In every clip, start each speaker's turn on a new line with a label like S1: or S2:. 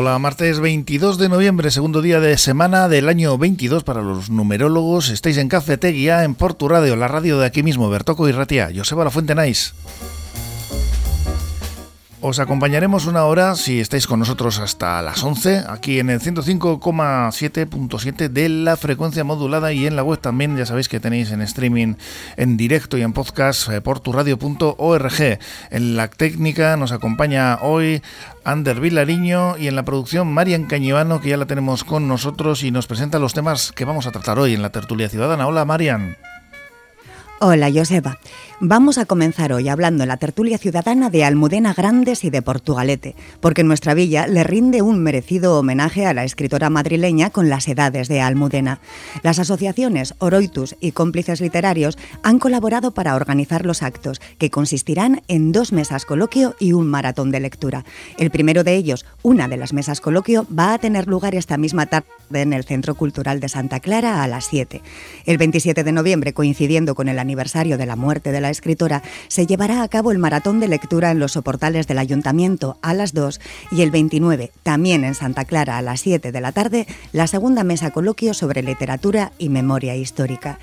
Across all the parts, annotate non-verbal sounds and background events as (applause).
S1: Hola, martes 22 de noviembre, segundo día de semana del año 22 para los numerólogos. Estáis en Cafeteguía, en Portu Radio, la radio de aquí mismo, Bertoco y Ratia. Joseba La Fuente Nice. Os acompañaremos una hora si estáis con nosotros hasta las 11, aquí en el 105,7.7 de la frecuencia modulada y en la web también, ya sabéis que tenéis en streaming, en directo y en podcast eh. En la técnica nos acompaña hoy Ander Vilariño y en la producción Marian Cañivano, que ya la tenemos con nosotros y nos presenta los temas que vamos a tratar hoy en la tertulia ciudadana. Hola Marian.
S2: Hola Joseba. Vamos a comenzar hoy hablando en la tertulia ciudadana de Almudena Grandes y de Portugalete, porque nuestra villa le rinde un merecido homenaje a la escritora madrileña con las edades de Almudena. Las asociaciones Oroitus y Cómplices Literarios han colaborado para organizar los actos, que consistirán en dos mesas coloquio y un maratón de lectura. El primero de ellos, una de las mesas coloquio, va a tener lugar esta misma tarde en el Centro Cultural de Santa Clara a las 7. El 27 de noviembre, coincidiendo con el aniversario de la muerte de la escritora, se llevará a cabo el maratón de lectura en los soportales del Ayuntamiento a las 2 y el 29, también en Santa Clara a las 7 de la tarde, la segunda mesa coloquio sobre literatura y memoria histórica.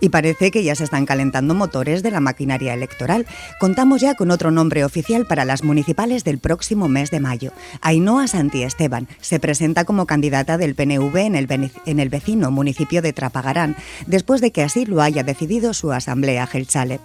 S2: Y parece que ya se están calentando motores de la maquinaria electoral. Contamos ya con otro nombre oficial para las municipales del próximo mes de mayo. Ainhoa Santi Esteban se presenta como candidata del PNV en el, en el vecino municipio de Trapagarán, después de que así lo haya decidido su asamblea Gelchale.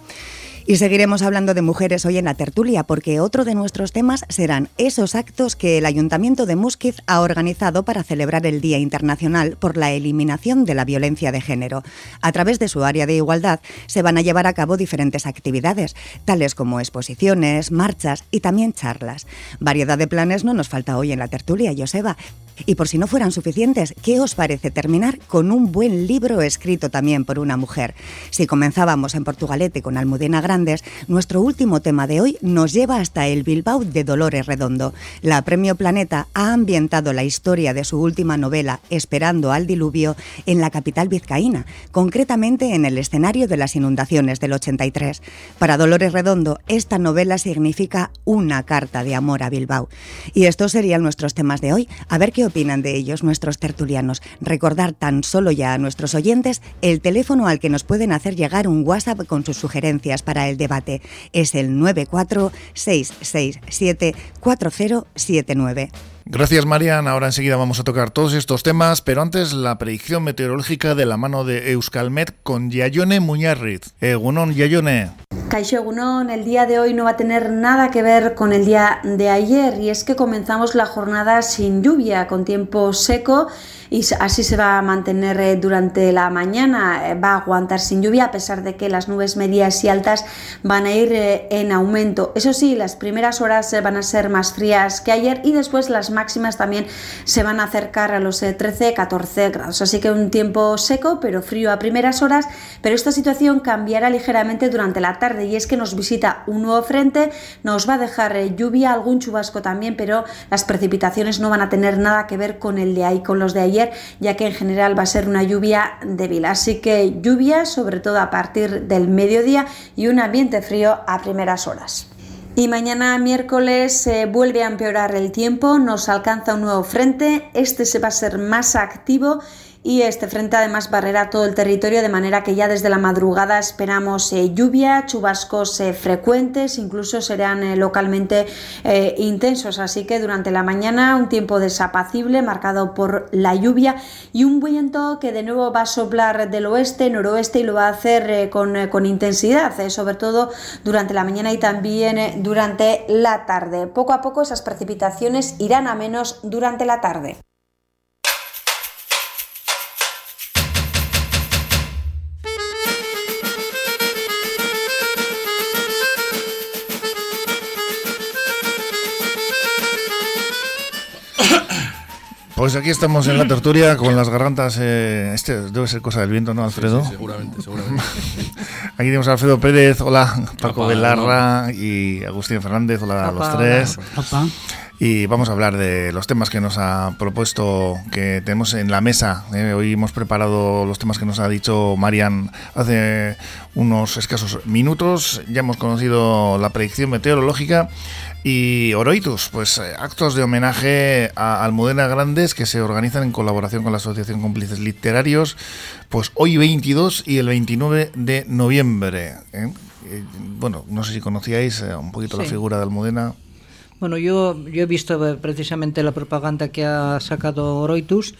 S2: Y seguiremos hablando de mujeres hoy en la tertulia, porque otro de nuestros temas serán esos actos que el Ayuntamiento de Musquiz ha organizado para celebrar el Día Internacional por la Eliminación de la Violencia de Género. A través de su área de igualdad se van a llevar a cabo diferentes actividades, tales como exposiciones, marchas y también charlas. Variedad de planes no nos falta hoy en la tertulia, Joseba. Y por si no fueran suficientes, ¿qué os parece terminar con un buen libro escrito también por una mujer? Si comenzábamos en Portugalete con Almudena Grandes, nuestro último tema de hoy nos lleva hasta el Bilbao de Dolores Redondo. La Premio Planeta ha ambientado la historia de su última novela, Esperando al Diluvio, en la capital vizcaína, concretamente en el escenario de las inundaciones del 83. Para Dolores Redondo, esta novela significa una carta de amor a Bilbao. Y estos serían nuestros temas de hoy. A ver qué opinan de ellos nuestros tertulianos? Recordar tan solo ya a nuestros oyentes el teléfono al que nos pueden hacer llegar un WhatsApp con sus sugerencias para el debate. Es el 946674079.
S1: Gracias, Marian. Ahora enseguida vamos a tocar todos estos temas, pero antes la predicción meteorológica de la mano de Euskalmet con Yayone Muñarriz. Egunon, Yayone.
S3: Caixo Egunon, el día de hoy no va a tener nada que ver con el día de ayer y es que comenzamos la jornada sin lluvia, con tiempo seco y así se va a mantener eh, durante la mañana, eh, va a aguantar sin lluvia a pesar de que las nubes medias y altas van a ir eh, en aumento. Eso sí, las primeras horas van a ser más frías que ayer y después las máximas también se van a acercar a los 13-14 grados. Así que un tiempo seco pero frío a primeras horas, pero esta situación cambiará ligeramente durante la tarde y es que nos visita un nuevo frente, nos va a dejar lluvia, algún chubasco también, pero las precipitaciones no van a tener nada que ver con el de ahí, con los de ayer ya que en general va a ser una lluvia débil. Así que lluvia sobre todo a partir del mediodía y un ambiente frío a primeras horas. Y mañana miércoles se vuelve a empeorar el tiempo, nos alcanza un nuevo frente, este se va a ser más activo y este frente además barrerá todo el territorio de manera que ya desde la madrugada esperamos eh, lluvia, chubascos eh, frecuentes, incluso serán eh, localmente intensos, así que durante la mañana un tiempo desapacible marcado por la lluvia y un viento que de nuevo va a soplar del oeste, noroeste y lo va a hacer con, con, intensidad, sobre todo durante la mañana y también durante la tarde. Poco a poco esas precipitaciones irán a menos durante la tarde.
S1: Pues aquí estamos en la tertulia con las gargantas. Eh, este debe ser cosa del viento, ¿no, Alfredo?
S4: Sí, seguramente, seguramente. (laughs)
S1: aquí tenemos a Alfredo Pérez, hola, Paco Belarra y Agustín Fernández, hola a los tres. y vamos a hablar de los temas que nos ha propuesto, que tenemos en la mesa. ¿eh? Hoy hemos preparado los temas que nos ha dicho Marian hace unos escasos minutos. Ya hemos conocido la predicción meteorológica y Oroitus, pues eh, actos de homenaje a Almudena Grandes que se organizan en colaboración con la Asociación Cómplices Literarios, pues hoy 22 y el 29 de noviembre. ¿eh? Eh, bueno, no sé si conocíais un poquito la figura de Almudena.
S4: Bueno, yo, yo he visto precisamente la propaganda que ha sacado Oroitus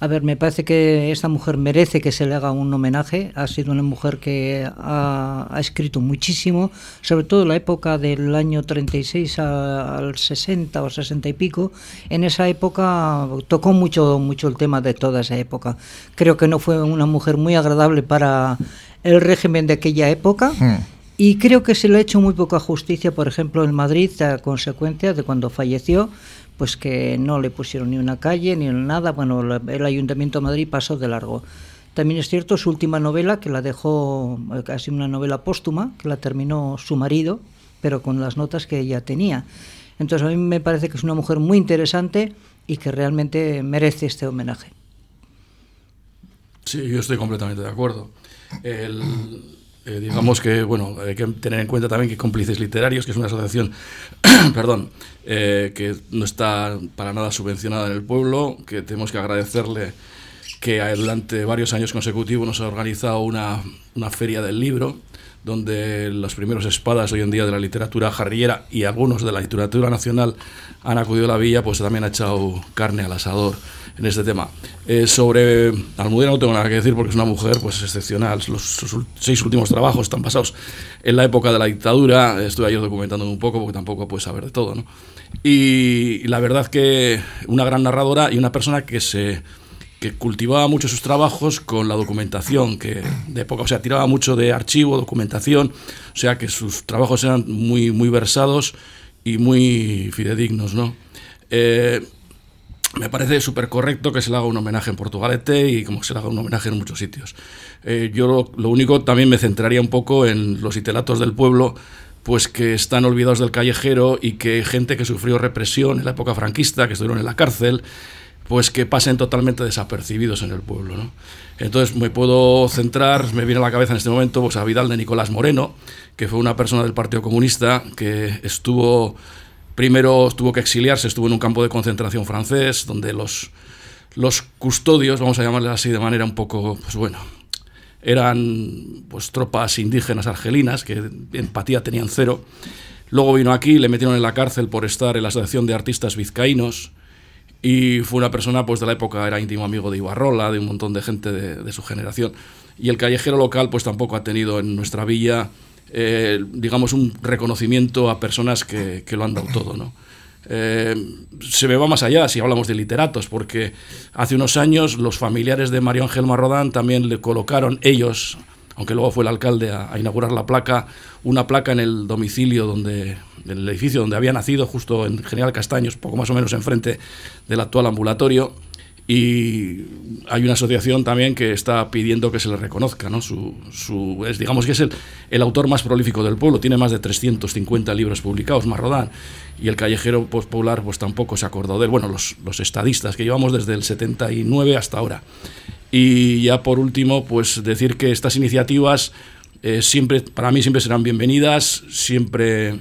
S4: a ver, me parece que esta mujer merece que se le haga un homenaje. Ha sido una mujer que ha, escrito muchísimo, sobre todo en la época del año 36 al 60 o 60 y pico. En esa época tocó mucho, mucho el tema de toda esa época. Creo que no fue una mujer muy agradable para el régimen de aquella época. Hmm. Y creo que se le ha hecho muy poca justicia, por ejemplo, en Madrid, a consecuencia de cuando falleció pues que no le pusieron ni una calle ni nada. Bueno, el Ayuntamiento de Madrid pasó de largo. También es cierto su última novela, que la dejó eh, casi una novela póstuma, que la terminó su marido, pero con las notas que ella tenía. Entonces a mí me parece que es una mujer muy interesante y que realmente merece este homenaje.
S5: Sí, yo estoy completamente de acuerdo. El, eh, digamos que, bueno, hay que tener en cuenta también que Cómplices Literarios, que es una asociación, (clears throat) perdón, eh, que no está para nada subvencionada en el pueblo, que tenemos que agradecerle que durante varios años consecutivos nos ha organizado una, una feria del libro, donde los primeros espadas hoy en día de la literatura jarrillera y algunos de la literatura nacional han acudido a la villa, pues también ha echado carne al asador en este tema. Eh, sobre Almudena no tengo nada que decir porque es una mujer pues excepcional. Los seis últimos trabajos están basados en la época de la dictadura. Estoy ayer documentándome un poco porque tampoco puedes saber de todo. ¿no? Y, la verdad que una gran narradora y una persona que se que cultivaba mucho sus trabajos con la documentación que de época, o sea, tiraba mucho de archivo, documentación, o sea que sus trabajos eran muy, muy versados y muy fidedignos, ¿no? Eh, me parece súper correcto que se le haga un homenaje en Portugalete y como se le haga un homenaje en muchos sitios. Eh, yo lo, único también me centraría un poco en los itelatos del pueblo, pues que están olvidados del callejero y que gente que sufrió represión en la época franquista, que estuvieron en la cárcel, pues que pasen totalmente desapercibidos en el pueblo. ¿no? Entonces me puedo centrar, me viene a la cabeza en este momento, pues a Vidal de Nicolás Moreno, que fue una persona del Partido Comunista que estuvo Primero tuvo que exiliarse, estuvo en un campo de concentración francés, donde los, los custodios, vamos a llamarles así de manera un poco, pues bueno, eran pues tropas indígenas argelinas que empatía tenían cero. Luego vino aquí, le metieron en la cárcel por estar en la Asociación de Artistas Vizcaínos y fue una persona pues de la época, era íntimo amigo de Ibarrola, de un montón de gente de, de su generación. Y el callejero local pues tampoco ha tenido en nuestra villa eh, digamos, un reconocimiento a personas que, lo han dado todo, ¿no? Eh, se me va más allá si hablamos de literatos, porque hace unos años los familiares de Mario Ángel Marrodán también le colocaron ellos, aunque luego fue el alcalde a, inaugurar la placa, una placa en el domicilio donde, en el edificio donde había nacido, justo en General Castaños, poco más o menos enfrente del actual ambulatorio y hay una asociación también que está pidiendo que se le reconozca, ¿no? Su, su, es, digamos que es el, el, autor más prolífico del pueblo, tiene más de 350 libros publicados, Marrodán, y el callejero popular pues tampoco se acordó de él, bueno, los, los estadistas que llevamos desde el 79 hasta ahora. Y ya por último, pues decir que estas iniciativas eh, siempre, para mí siempre serán bienvenidas, siempre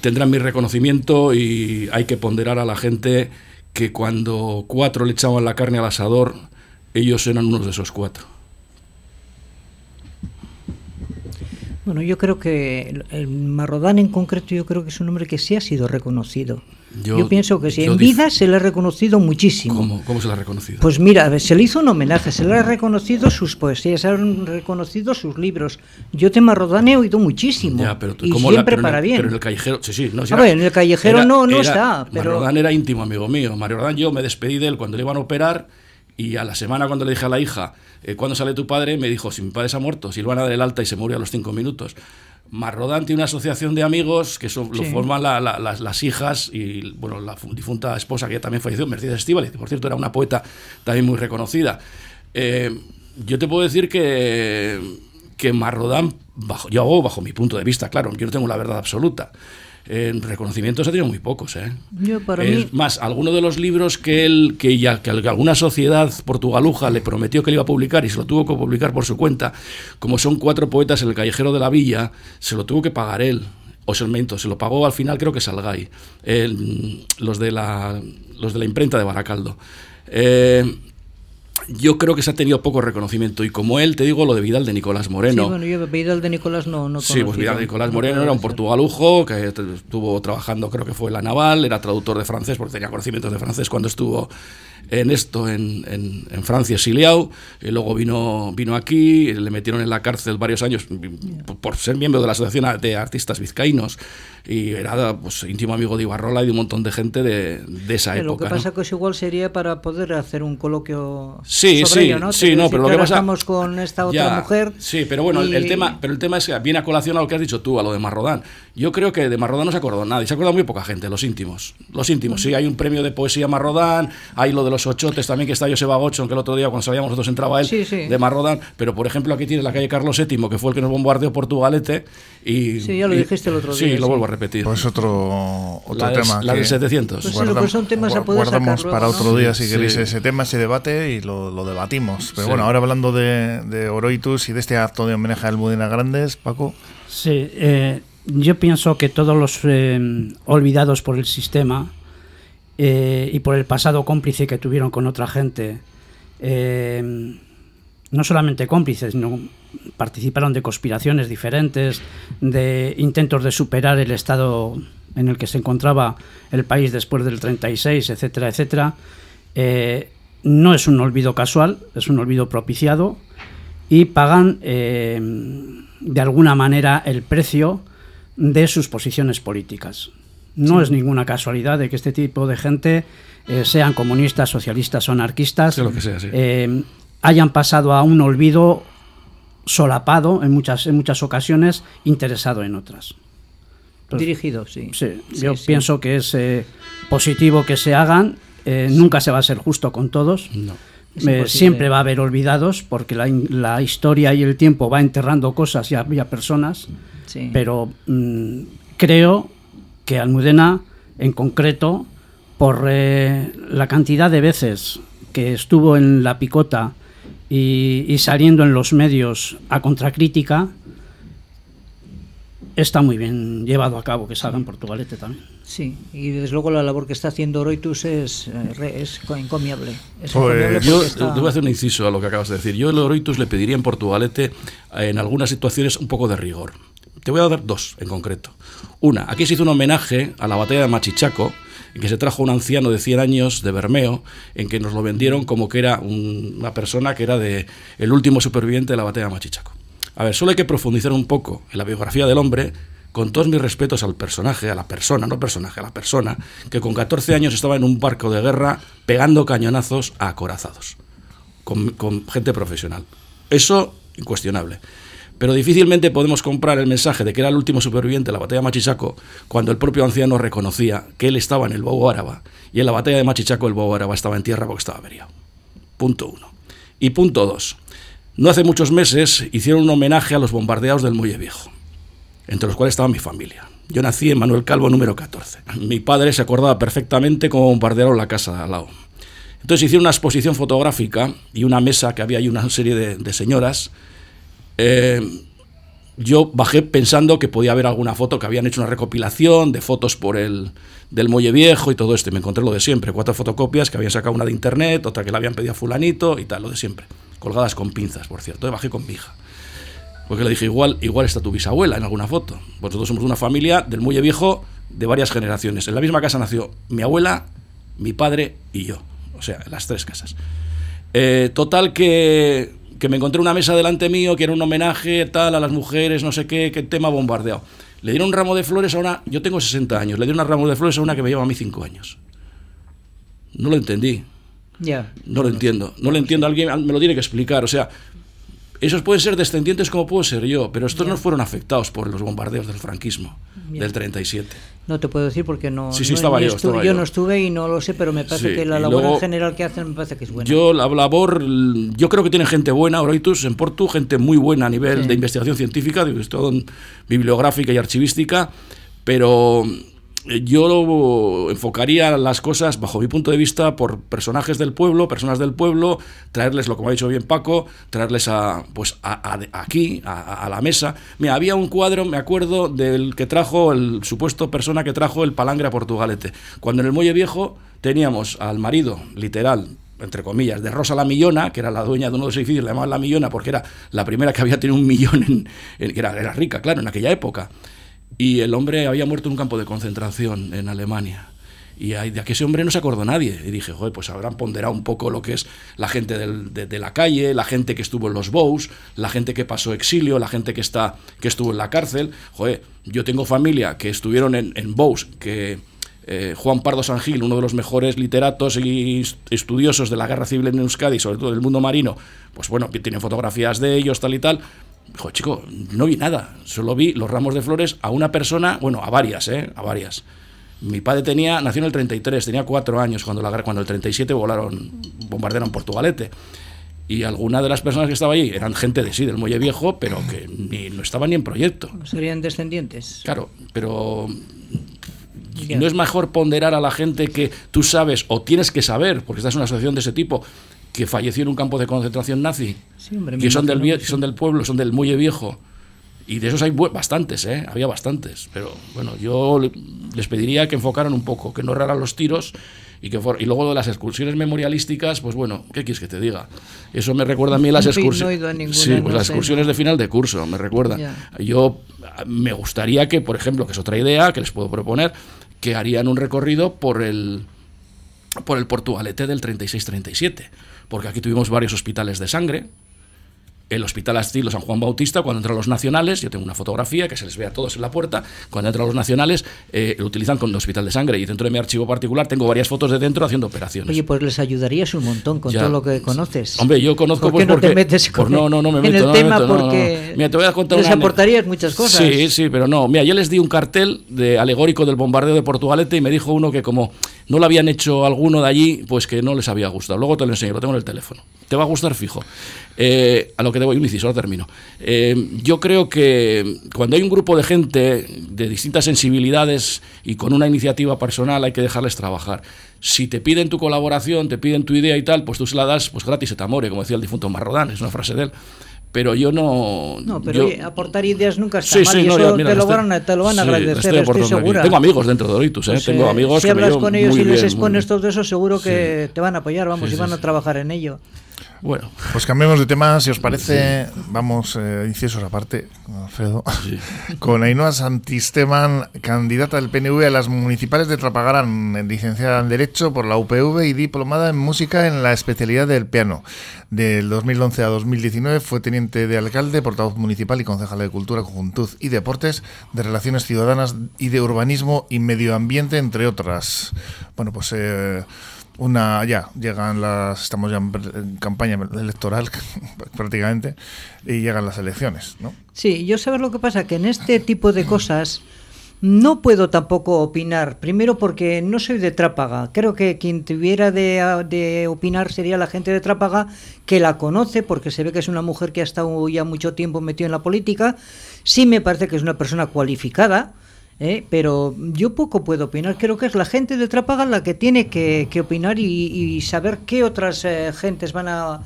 S5: tendrán mi reconocimiento y hay que ponderar a la gente que cuando cuatro le echaban la carne al asador, ellos eran unos de esos cuatro.
S4: Bueno, yo creo que el, Marrodán en concreto, yo creo que es un hombre que sí ha sido reconocido. Yo, pienso que sí. En vida se le ha reconocido muchísimo.
S5: ¿Cómo, ¿Cómo, se le ha reconocido?
S4: Pues mira, se le hizo un homenaje, se le ha reconocido sus poesías, se le han reconocido sus libros. Yo de Marrodán he oído muchísimo. y siempre para bien.
S5: Pero en el callejero, sí, sí. No,
S4: en el callejero no, no está.
S5: Pero... Marrodán era íntimo amigo mío. Marrodán yo me despedí de él cuando le iban a operar y a la semana cuando le dije a la hija, eh, ¿cuándo sale tu padre? Me dijo, si mi padre se ha muerto, si lo van a dar el alta y se murió a los cinco minutos. Marrodán tiene una asociación de amigos que lo forman las, hijas y bueno, la difunta esposa que ya también falleció, Mercedes Estíbaliz, que por cierto era una poeta también muy reconocida. Eh, yo te puedo decir que, que Marrodán, bajo, yo hago bajo mi punto de vista, claro, yo no tengo la verdad absoluta. En reconocimientos ha tenido muy pocos. ¿eh?
S4: Yo para
S5: es
S4: mí,
S5: más, alguno de los libros que él, que ya que alguna sociedad portugaluja le prometió que le iba a publicar y se lo tuvo que publicar por su cuenta, como son cuatro poetas en el callejero de la villa, se lo tuvo que pagar él. O se, se lo pagó al final, creo que Salgay, los, de la, los de la imprenta de Baracaldo. Eh, yo creo que se ha tenido poco reconocimiento. Y como él, te digo lo de Vidal de Nicolás Moreno.
S4: sí, bueno, yo Vidal de Nicolás no, no
S5: Sí, pues Vidal
S4: no-
S5: Nicolás
S4: no
S5: Moreno
S4: puedo
S5: era un portugalujo que estuvo trabajando, creo que fue en la naval, era traductor de francés porque tenía conocimientos de francés cuando estuvo en esto, en, en- en Francia, exiliado, y luego vino, vino aquí, le metieron en la cárcel varios años por, por ser miembro de la Asociación de Artistas Vizcaínos y era pues, íntimo amigo de Ibarrola y de un montón de gente de, de esa
S4: Pero Lo
S5: época.
S4: que
S5: ¿no?
S4: pasa que eso igual sería para poder hacer un coloquio
S5: Sí,
S4: sobre
S5: sí,
S4: ello, ¿no?
S5: sí, no, pero lo
S4: que
S5: que pasa-
S4: estamos con esta otra
S5: Ya,
S4: mujer.
S5: Sí, pero bueno, el- tema, pero el tema es que viene a colación a lo que has dicho tú, a lo de Marrodán. Yo creo que de Marrodán no se acordó nadie, se acuerda muy poca gente, los íntimos. Los íntimos, sí, hay un premio de poesía Marrodán, hay lo de los ochotes también, que está Joseba Gochon, que el otro día cuando salíamos nosotros entraba él,
S4: Sí, sí.
S5: de Marrodán, pero por ejemplo aquí tienes la calle Carlos VII, que fue el que nos bombardeó Portugalete, y...
S4: Sí, ya lo
S5: y-
S4: dijiste el otro
S5: Sí,
S4: día,
S5: lo
S4: sí.
S5: vuelvo a repetir.
S1: Pues otro, otro
S5: la del-
S1: tema.
S5: la del 700.
S4: Pues lo que son temas a poder
S1: guardamos
S4: sacar
S1: para otro día si
S5: Sí.
S1: queréis ese tema, ese debate y lo, lo debatimos. Pero
S5: Sí.
S1: bueno, ahora hablando de, de Oroitus y de este acto de homenaje al Mudena Grandes, Paco.
S6: Sí, eh, yo pienso que todos los eh, olvidados por el sistema eh, y por el pasado cómplice que tuvieron con otra gente, eh, no solamente cómplices, sino participaron de conspiraciones diferentes, de intentos de superar el estado en el que se encontraba el país después del 36, etcétera, etcétera. Eh, no es un olvido casual, es un olvido propiciado y pagan de alguna manera el precio de sus posiciones políticas. No es ninguna casualidad de que este tipo de gente, eh, sean comunistas, socialistas o anarquistas,
S5: Sea lo que sea, sí.
S6: eh, hayan pasado a un olvido solapado en muchas, en muchas ocasiones, interesado en otras. Entonces,
S4: Dirigido, sí.
S6: Sí,
S4: Sí,
S6: yo
S4: sí.
S6: pienso que es eh, positivo que se hagan. eh, Nunca se va a ser justo con todos.
S5: No.
S6: Eh, siempre va a haber olvidados porque la historia y el tiempo va enterrando cosas y a, y a personas.
S4: Sí.
S6: Pero mm, creo que Almudena, en concreto, por eh, la cantidad de veces que estuvo en la picota y, y saliendo en los medios a contracrítica, está muy bien llevado a cabo que salga en Portugalete también.
S4: Sí, y desde luego la labor que está haciendo Oroitus es, eh, re- es co- encomiable. Es
S1: Pues
S5: Yo te
S4: está-
S5: voy a hacer un inciso a lo que acabas de decir. Yo el Oroitus le pediría en Portugalete en algunas situaciones un poco de rigor. Te voy a dar dos en concreto. Una, aquí se hizo un homenaje a la batalla de Machichaco, en que se trajo un anciano de 100 años de Bermeo, en que nos lo vendieron como que era un- una persona que era de el último superviviente de la batalla de Machichaco. A ver, solo hay que profundizar un poco en la biografía del hombre, con todos mis respetos al personaje, a la persona, no personaje, a la persona, que con 14 años estaba en un barco de guerra pegando cañonazos a acorazados con gente profesional. Eso, incuestionable. Pero difícilmente podemos comprar el mensaje de que era el último superviviente de la batalla de Machichaco cuando el propio anciano reconocía que él estaba en el Bobo Áraba y en la batalla de Machichaco el Bobo Áraba estaba en tierra porque estaba averiado. Punto uno. Y punto dos. No hace muchos meses hicieron un homenaje a los bombardeados del Muelle Viejo, entre los cuales estaba mi familia. Yo nací en Manuel Calvo número 14. Mi padre se acordaba perfectamente cómo bombardearon la casa de al lado. Entonces hicieron una exposición fotográfica y una mesa que había ahí una serie de, de señoras. Eh, yo bajé pensando que podía haber alguna foto, que habían hecho una recopilación de fotos por el del Muelle Viejo y todo esto. Me encontré lo de siempre, cuatro fotocopias que habían sacado una de internet, otra que le habían pedido a fulanito y tal, lo de siempre. Colgadas con pinzas, por cierto. Y bajé con mi hija. Porque le dije, igual, igual está tu bisabuela en alguna foto. Nosotros somos una familia del Muelle Viejo de varias generaciones. En la misma casa nació mi abuela, mi padre y yo. O sea, las tres casas. Eh, total que, que me encontré una mesa delante mío que era un homenaje tal a las mujeres, no sé qué, qué tema bombardeado. Le dieron un ramo de flores a una, yo tengo 60 años, le dieron un ramo de flores a una que me lleva a mí 5 años. No lo entendí,
S4: Ya.
S5: no lo entiendo, no lo entiendo, alguien me lo tiene que explicar, o sea, esos pueden ser descendientes como puedo ser yo, pero estos no fueron afectados por los bombardeos del franquismo,
S4: Ya.
S5: del 37.
S4: No te puedo decir porque no.
S5: Sí, sí,
S4: no-
S5: estaba yo,
S4: estuve-
S5: estaba
S4: yo
S5: yo.
S4: no estuve y no lo sé, pero me parece
S5: Sí,
S4: que la labor
S5: luego-
S4: en general que hacen me parece que es buena.
S5: Yo, la labor, yo creo que tienen gente buena, Oroitus, en Portu, gente muy buena a nivel de investigación científica, de investigación bibliográfica y archivística, Pero yo enfocaría las cosas, bajo mi punto de vista, por personajes del pueblo, personas del pueblo, traerles, lo como ha dicho bien Paco, traerles a, pues, aquí, a, la mesa. Mira, había un cuadro, me acuerdo, del que trajo, el supuesto persona que trajo el palangre a Portugalete. Cuando en el Muelle Viejo teníamos al marido, literal, entre comillas, de Rosa la Millona, que era la dueña de uno de los edificios, le llamaban la Millona porque era la primera que había tenido un (laughs) millón, en, que era, era rica, claro, en aquella época y el hombre había muerto en un campo de concentración en Alemania. Y de aquel hombre no se acordó nadie. Y dije, joder, pues habrán ponderado un poco lo que es la gente de, la calle, la gente que estuvo en los Bows, la gente que pasó exilio, la gente que, está, que estuvo en la cárcel. Joder, yo tengo familia que estuvieron en, en Bows, que eh, Juan Pardo Sangil, uno de los mejores literatos y estudiosos de la guerra civil en Euskadi, sobre todo del mundo marino, pues bueno, tienen fotografías de ellos, tal y tal. Dijo, chico, no vi nada, solo vi los ramos de flores a una persona, bueno, a varias, ¿eh? A varias. Mi padre tenía, nació en el 33, tenía cuatro años cuando, la, cuando el 37 volaron, bombardearon Portugalete. Y alguna de las personas que estaba allí eran gente de sí, del Muelle Viejo, pero que ni, no estaban ni en proyecto.
S4: ¿Serían descendientes?
S5: Claro, pero no es mejor ponderar a la gente que tú sabes o tienes que saber, porque estás en una asociación de ese tipo, que falleció en un campo de concentración nazi, que son del, son del pueblo, son del Muelle Viejo. Y de esos hay bastantes, ¿eh? había bastantes. Pero bueno, yo les pediría que enfocaran un poco, que no erraran los tiros y que y luego las excursiones memorialísticas, pues bueno, ¿qué quieres que te diga? Eso me recuerda a mí las (laughs) excursiones. sí, pues las excursiones de final de curso, me recuerdan. Yo me gustaría que, por ejemplo, que es otra idea que les puedo proponer, que harían un recorrido por el por el Portugalete del 36-37 porque aquí tuvimos varios hospitales de sangre, el Hospital Astilo San Juan Bautista, cuando entran los nacionales, yo tengo una fotografía que se les ve a todos en la puerta, cuando entran los nacionales eh, lo utilizan como hospital de sangre y dentro de mi archivo particular tengo varias fotos de dentro haciendo operaciones.
S4: Oye, pues les ayudarías un montón con todo lo que conoces.
S5: Hombre, yo conozco
S4: ¿Por qué
S5: pues
S4: no te metes
S5: con no, no, no me
S4: en
S5: meto,
S4: el tema porque
S5: Mira, te voy a contar
S4: les aportarías muchas cosas.
S5: Sí, sí, pero no. Mira, yo les di un cartel de alegórico del bombardeo de Portugalete y me dijo uno que como no lo habían hecho alguno de allí, pues que no les había gustado. Luego te lo enseño, lo tengo en el teléfono. Te va a gustar fijo. Eh, a lo que debo, un inciso, termino. Eh, yo creo que cuando hay un grupo de gente de distintas sensibilidades y con una iniciativa personal hay que dejarles trabajar. Si te piden tu colaboración, te piden tu idea y tal, pues tú se la das pues gratis et amore, como decía el difunto Marrodán, es una frase de él pero yo no.
S4: No, pero aportar ideas nunca está mal. y eso te, lo van, a, te, lo van, a agradecer, estoy, segura.
S5: Tengo amigos dentro de Doritus, ¿eh? tengo amigos
S4: si hablas con ellos y les expones todo eso, seguro que te van a apoyar, vamos, y van a trabajar en ello.
S1: Bueno, pues cambiemos de tema, si os parece, vamos, eh, incisos aparte, Alfredo, (laughs) con Ainhoa Santisteman, candidata del PNV a las municipales de Trapagarán, licenciada en Derecho por la UPV y diplomada en Música en la especialidad del piano. Del 2011 a 2019 fue teniente de alcalde, portavoz municipal y concejal de Cultura, Juventud y Deportes, de Relaciones Ciudadanas y de Urbanismo y Medio Ambiente, entre otras. Bueno, pues... Eh, una ya llegan las estamos ya en campaña electoral (laughs) prácticamente y llegan las elecciones ¿no?
S4: sí yo sabes lo que pasa que en este tipo de cosas no puedo tampoco opinar. Primero porque no soy de Trápaga. Creo que quien tuviera de, de opinar sería la gente de Trápaga que la conoce porque se ve que es una mujer que ha estado ya mucho tiempo metida en la política. Sí me parece que es una persona cualificada ¿eh? pero yo poco puedo opinar. Creo que es la gente de Trápaga la que tiene que, opinar y, saber qué otras eh, gentes van a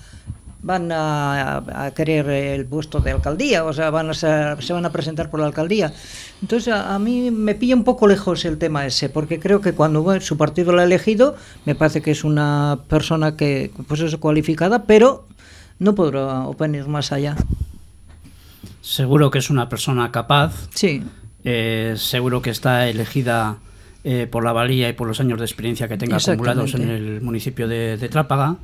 S4: van a, querer el puesto de alcaldía, o sea, van a se van a presentar por la alcaldía. Entonces, a, mí me pilla un poco lejos el tema ese, porque creo que cuando su partido lo ha elegido, me parece que es una persona que, pues es cualificada, pero no podrá opinar más allá.
S6: Seguro que es una persona capaz.
S4: Sí
S6: eh, seguro que está elegida eh, por la valía y por los años de experiencia que tenga acumulados en el municipio de, Trápaga.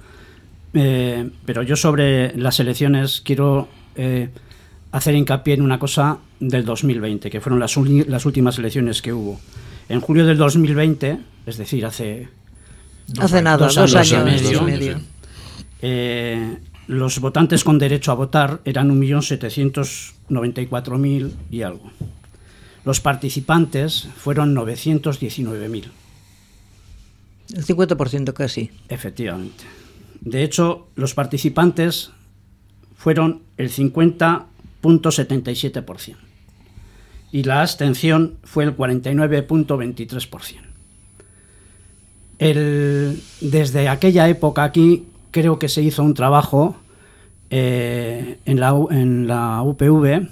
S6: Eh, pero yo sobre las elecciones quiero hacer hincapié en una cosa del 2020, que fueron las, las últimas elecciones que hubo. En julio del 2020, es decir, hace...
S4: hace nada, dos, años, y medio.
S6: los votantes con derecho a votar eran 1.794.000 y algo. Los participantes fueron 919.000.
S4: El 50% casi.
S6: Efectivamente. De hecho, los participantes fueron el 50.77%. y la abstención fue el 49.23%. El, desde aquella época aquí creo que se hizo un trabajo eh, en, la, en la UPV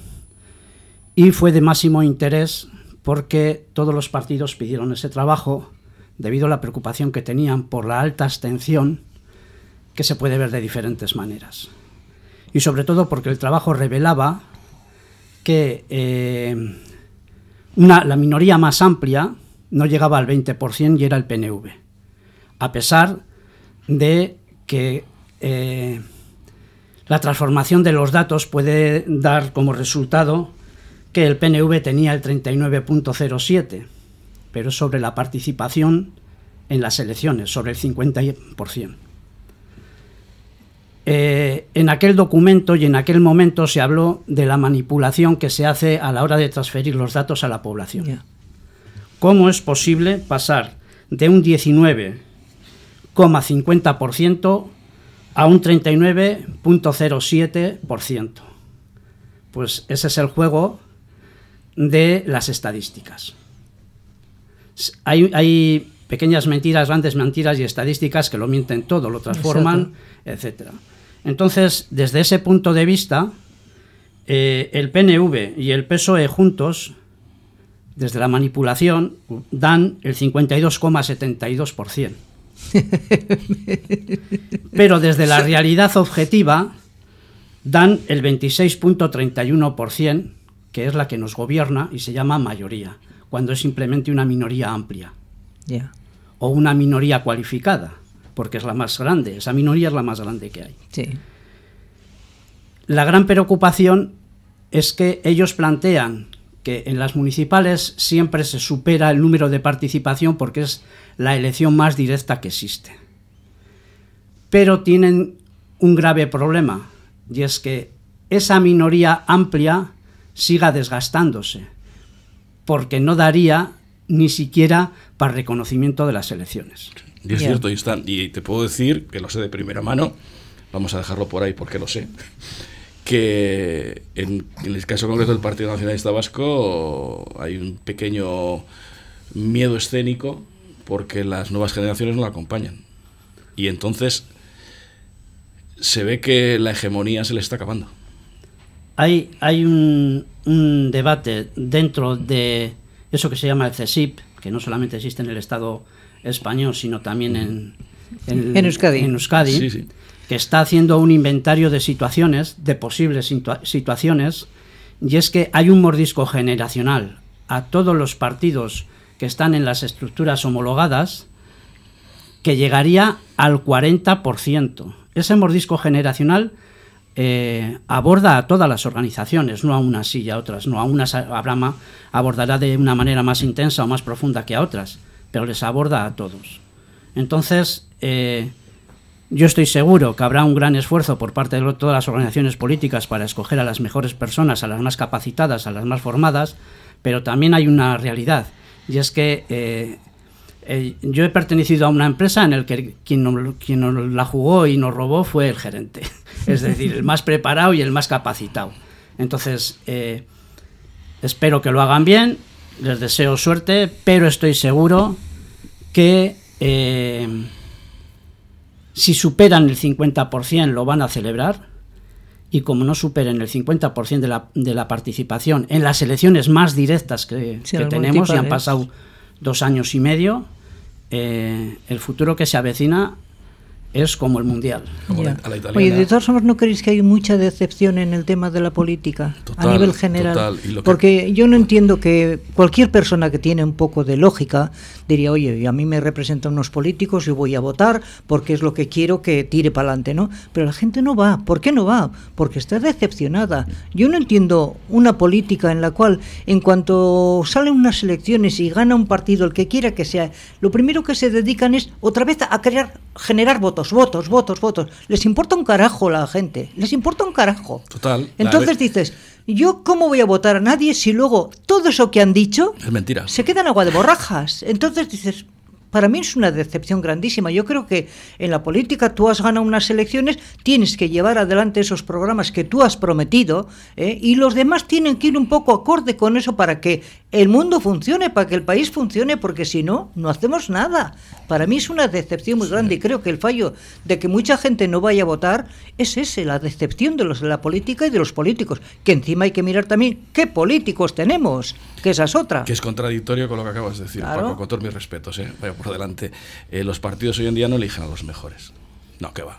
S6: y fue de máximo interés porque todos los partidos pidieron ese trabajo debido a la preocupación que tenían por la alta abstención que se puede ver de diferentes maneras. Y sobre todo porque el trabajo revelaba que eh, una, la minoría más amplia no llegaba al 20% y era el PNV, a pesar de que eh, la transformación de los datos puede dar como resultado que el PNV tenía el 39.07, pero sobre la participación en las elecciones, sobre el 50%. Eh, en aquel documento y en aquel momento se habló de la manipulación que se hace a la hora de transferir los datos a la población. ¿Cómo es posible pasar de un 19,50% a un 39,07%? Pues ese es el juego de las estadísticas. Hay, hay, pequeñas mentiras, grandes mentiras y estadísticas que lo mienten todo, lo transforman, etcétera. Entonces, desde ese punto de vista, eh, el PNV y el PSOE juntos, desde la manipulación, dan el 52,72%. (laughs) Pero desde la realidad objetiva, dan el 26.31%, que es la que nos gobierna y se llama mayoría, cuando es simplemente una minoría amplia. O una minoría cualificada porque es la más grande, esa minoría es la más grande que hay.
S4: Sí.
S6: La gran preocupación es que ellos plantean que en las municipales siempre se supera el número de participación porque es la elección más directa que existe. Pero tienen un grave problema y es que esa minoría amplia siga desgastándose porque no daría ni siquiera para reconocimiento de las elecciones.
S5: Y es cierto, y, te puedo decir, que lo sé de primera mano, vamos a dejarlo por ahí porque lo sé, que en, el caso concreto del Partido Nacionalista Vasco hay un pequeño miedo escénico porque las nuevas generaciones no la acompañan. Y entonces se ve que la hegemonía se le está acabando.
S6: Hay, hay un, un debate dentro de eso que se llama el CESIP, que no solamente existe en el Estado español, sino también en,
S4: en,
S6: Euskadi, que está haciendo un inventario de situaciones, de posibles situaciones, y es que hay un mordisco generacional. A todos los partidos que están en las estructuras homologadas que llegaría al 40%. Ese mordisco generacional eh, aborda a todas las organizaciones, no a unas y a otras, no a unas Abrama abordará de una manera más intensa o más profunda que a otras pero les aborda a todos. Entonces, eh, yo estoy seguro que habrá un gran esfuerzo por parte de todas las organizaciones políticas para escoger a las mejores personas, a las más capacitadas, a las más formadas, pero también hay una realidad, y es que eh, eh, yo he pertenecido a una empresa en la que quien, quien nos la jugó y nos robó fue el gerente, (laughs) es decir, el más preparado y el más capacitado. Entonces, espero que lo hagan bien, les deseo suerte, pero estoy seguro que eh, si superan el 50% lo van a celebrar y como no superen el 50% de la, de la participación en las elecciones más directas que, tenemos, y han pasado dos años y medio, eh, el futuro que se avecina es como el mundial.
S4: Oye, de todas formas, ¿no creéis que hay mucha decepción en el tema de la política a nivel general? Porque yo no entiendo que cualquier persona que tiene un poco de lógica diría, oye, a mí me representan unos políticos y voy a votar porque es lo que quiero que tire para adelante, ¿no? Pero la gente no va. ¿Por qué no va? Porque está decepcionada. Yo no entiendo una política en la cual, en cuanto salen unas elecciones y gana un partido, el que quiera que sea, lo primero que se dedican es otra vez a crear, generar votos, votos, votos, votos. Les importa un carajo la gente. Les importa un carajo.
S5: Total.
S4: Entonces dices, ¿Yo cómo voy a votar a nadie si luego todo eso que han dicho
S5: es mentira.
S4: se queda en agua de borrajas? Entonces dices, para mí es una decepción grandísima. Yo creo que en la política tú has ganado unas elecciones, tienes que llevar adelante esos programas que tú has prometido ¿eh? y los demás tienen que ir un poco acorde con eso para que el mundo funcione, para que el país funcione, porque si no, no hacemos nada. Para mí es una decepción muy grande y creo que el fallo de que mucha gente no vaya a votar es ese, la decepción de los de la política y de los políticos. Que encima hay que mirar también qué políticos tenemos, que esa es otra.
S5: Que es contradictorio con lo que acabas de decir, Paco, con todos mis respetos, ¿eh? vaya por delante. Eh, los partidos hoy en día no eligen a los mejores. No, que va.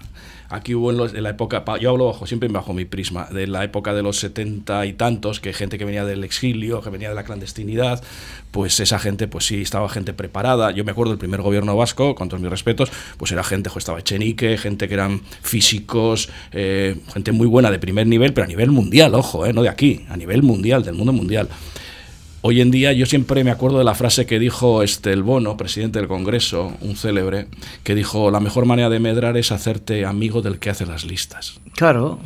S5: Aquí hubo en, la época, yo hablo bajo, siempre bajo mi prisma, de la época de los setenta y tantos, que gente que venía del exilio, que venía de la clandestinidad, pues esa gente, pues sí, estaba gente preparada. Yo me acuerdo del primer gobierno vasco, con todos mis respetos, pues era gente, pues estaba Echenique, gente que eran físicos, eh, gente muy buena de primer nivel, pero a nivel mundial, ojo, eh, no de aquí, a nivel mundial, del mundo mundial. Hoy en día yo siempre me acuerdo de la frase que dijo este el Bono, presidente del Congreso, un célebre, que dijo, la mejor manera de medrar es hacerte amigo del que hace las listas.
S4: Claro.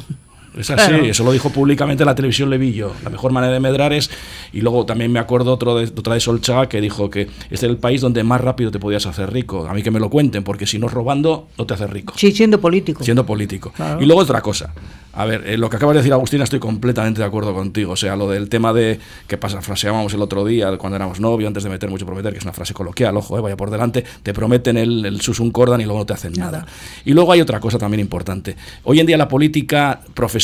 S5: Es así, eso lo dijo públicamente la televisión Levillo. La mejor manera de medrar es. Y luego también me acuerdo otro de, otra de Solchaga que dijo que este es el país donde más rápido te podías hacer rico. A mí que me lo cuenten, porque si no robando, no te haces rico.
S4: Sí, siendo político.
S5: Siendo político. Y luego otra cosa. A ver, eh, lo que acaba de decir Agustina estoy completamente de acuerdo contigo. O sea, lo del tema de que pasa, fraseábamos el otro día cuando éramos novios, antes de meter mucho prometer, que es una frase coloquial, ojo, eh, vaya por delante, te prometen el, el susun cordan y luego no te hacen nada. Y luego hay otra cosa también importante. Hoy en día la política profesional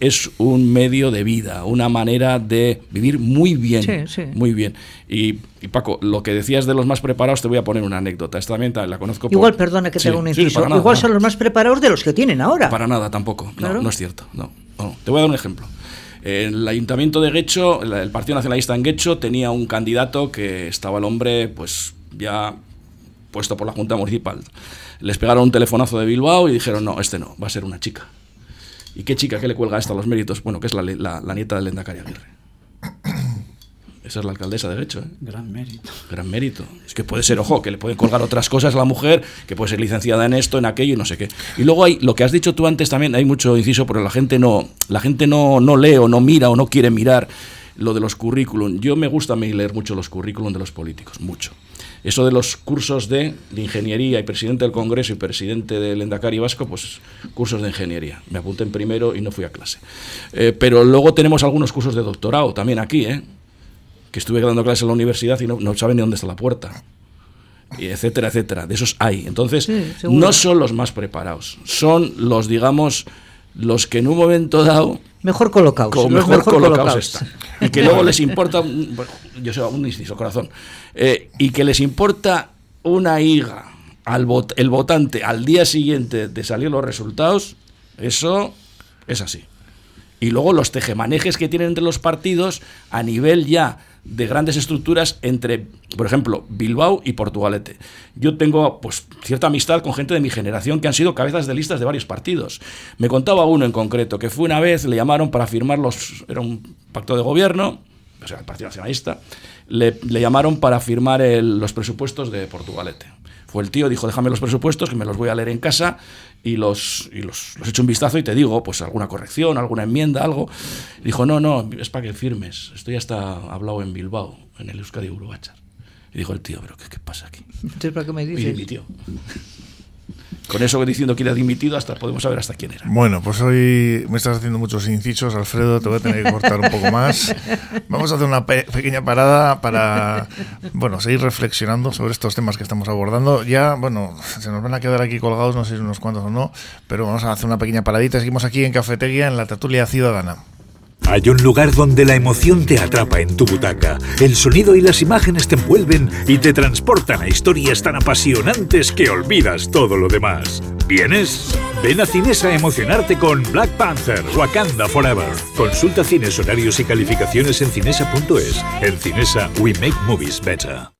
S5: es un medio de vida, una manera de vivir muy bien. Sí, sí. Muy bien. Y, Paco, lo que decías de los más preparados, te voy a poner una anécdota. Esta también la conozco.
S4: Igual, perdona que te haga un inciso. Igual son los más preparados de los que tienen ahora.
S5: Para nada, tampoco. No, no es cierto. No, Te voy a dar un ejemplo. El ayuntamiento de Guecho, el Partido Nacionalista en Guecho, tenía un candidato que estaba el hombre, pues ya puesto por la Junta Municipal. Les pegaron un telefonazo de Bilbao y dijeron, no, este no, va a ser una chica. ¿Y qué chica? ¿Qué le cuelga a esta los méritos? Bueno, que es la, la, nieta del Lendakari Aguirre. (coughs) Esa es la alcaldesa de hecho. ¿eh?
S6: Gran mérito.
S5: Gran mérito. Es que puede ser, ojo, que le pueden colgar otras cosas a la mujer, que puede ser licenciada en esto, en aquello y no sé qué. Y luego hay, lo que has dicho tú antes también, hay mucho inciso, pero la gente no, la gente no, no lee o no mira o no quiere mirar lo de los currículum. Yo me gusta a mí leer mucho los currículum de los políticos, mucho. Eso de los cursos de, ingeniería y presidente del Congreso y presidente del Endacari Vasco, pues cursos de ingeniería. Me apunté en primero y no fui a clase. Eh, pero luego tenemos algunos cursos de doctorado también aquí, ¿eh? que estuve dando clases en la universidad y no, saben ni dónde está la puerta. Y etcétera, etcétera. De esos hay. Entonces, no son los más preparados. Son los, digamos, los que en un momento dado
S4: mejor colocados,
S5: mejor, colocados, están. Y que luego les importa, bueno, yo soy un inciso, corazón, eh, y que les importa una higa al el votante al día siguiente de salir los resultados, eso es así. Y luego los tejemanejes que tienen entre los partidos a nivel ya de grandes estructuras entre, por ejemplo, Bilbao y Portugalete. Yo tengo pues cierta amistad con gente de mi generación que han sido cabezas de listas de varios partidos. Me contaba uno en concreto que fue una vez, le llamaron para firmar los, era un pacto de gobierno, o sea, el Partido Nacionalista, le, llamaron para firmar los presupuestos de Portugalete. Fue el tío, dijo, déjame los presupuestos, que me los voy a leer en casa y los, y los, los echo un vistazo y te digo, pues alguna corrección, alguna enmienda, algo. dijo, no, no, es para que firmes. Esto ya está hablado en Bilbao, en el Euskadi Uruguachar. Y dijo el tío, pero ¿qué, qué pasa aquí?
S4: Entonces, ¿para qué me dices?
S5: Y dimitió. Con eso diciendo que era dimitido, hasta podemos saber hasta quién era.
S1: Bueno, pues hoy me estás haciendo muchos incisos, Alfredo, te voy a tener que cortar un poco más. Vamos a hacer una pequeña parada para, bueno, seguir reflexionando sobre estos temas que estamos abordando. Ya, bueno, se nos van a quedar aquí colgados, no sé si unos cuantos o no, pero vamos a hacer una pequeña paradita. Seguimos aquí en Cafetería, en la tertulia ciudadana.
S7: Hay un lugar donde la emoción te atrapa en tu butaca, el sonido y las imágenes te envuelven y te transportan a historias tan apasionantes que olvidas todo lo demás. ¿Vienes? Ven a Cinesa a emocionarte con Black Panther, Wakanda Forever. Consulta cines, horarios y calificaciones en cinesa.es. En Cinesa, we make movies better.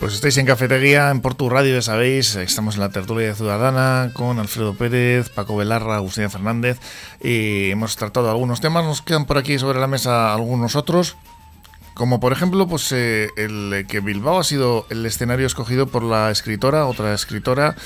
S1: pues estáis en Cafetería, en Portu Radio, ya sabéis, estamos en la tertulia Ciudadana con Alfredo Pérez, Paco Velarra, Agustina Fernández y hemos tratado algunos temas, nos quedan por aquí sobre la mesa algunos otros. Como por ejemplo, pues eh, el que Bilbao ha sido el escenario escogido por la escritora, otra escritora,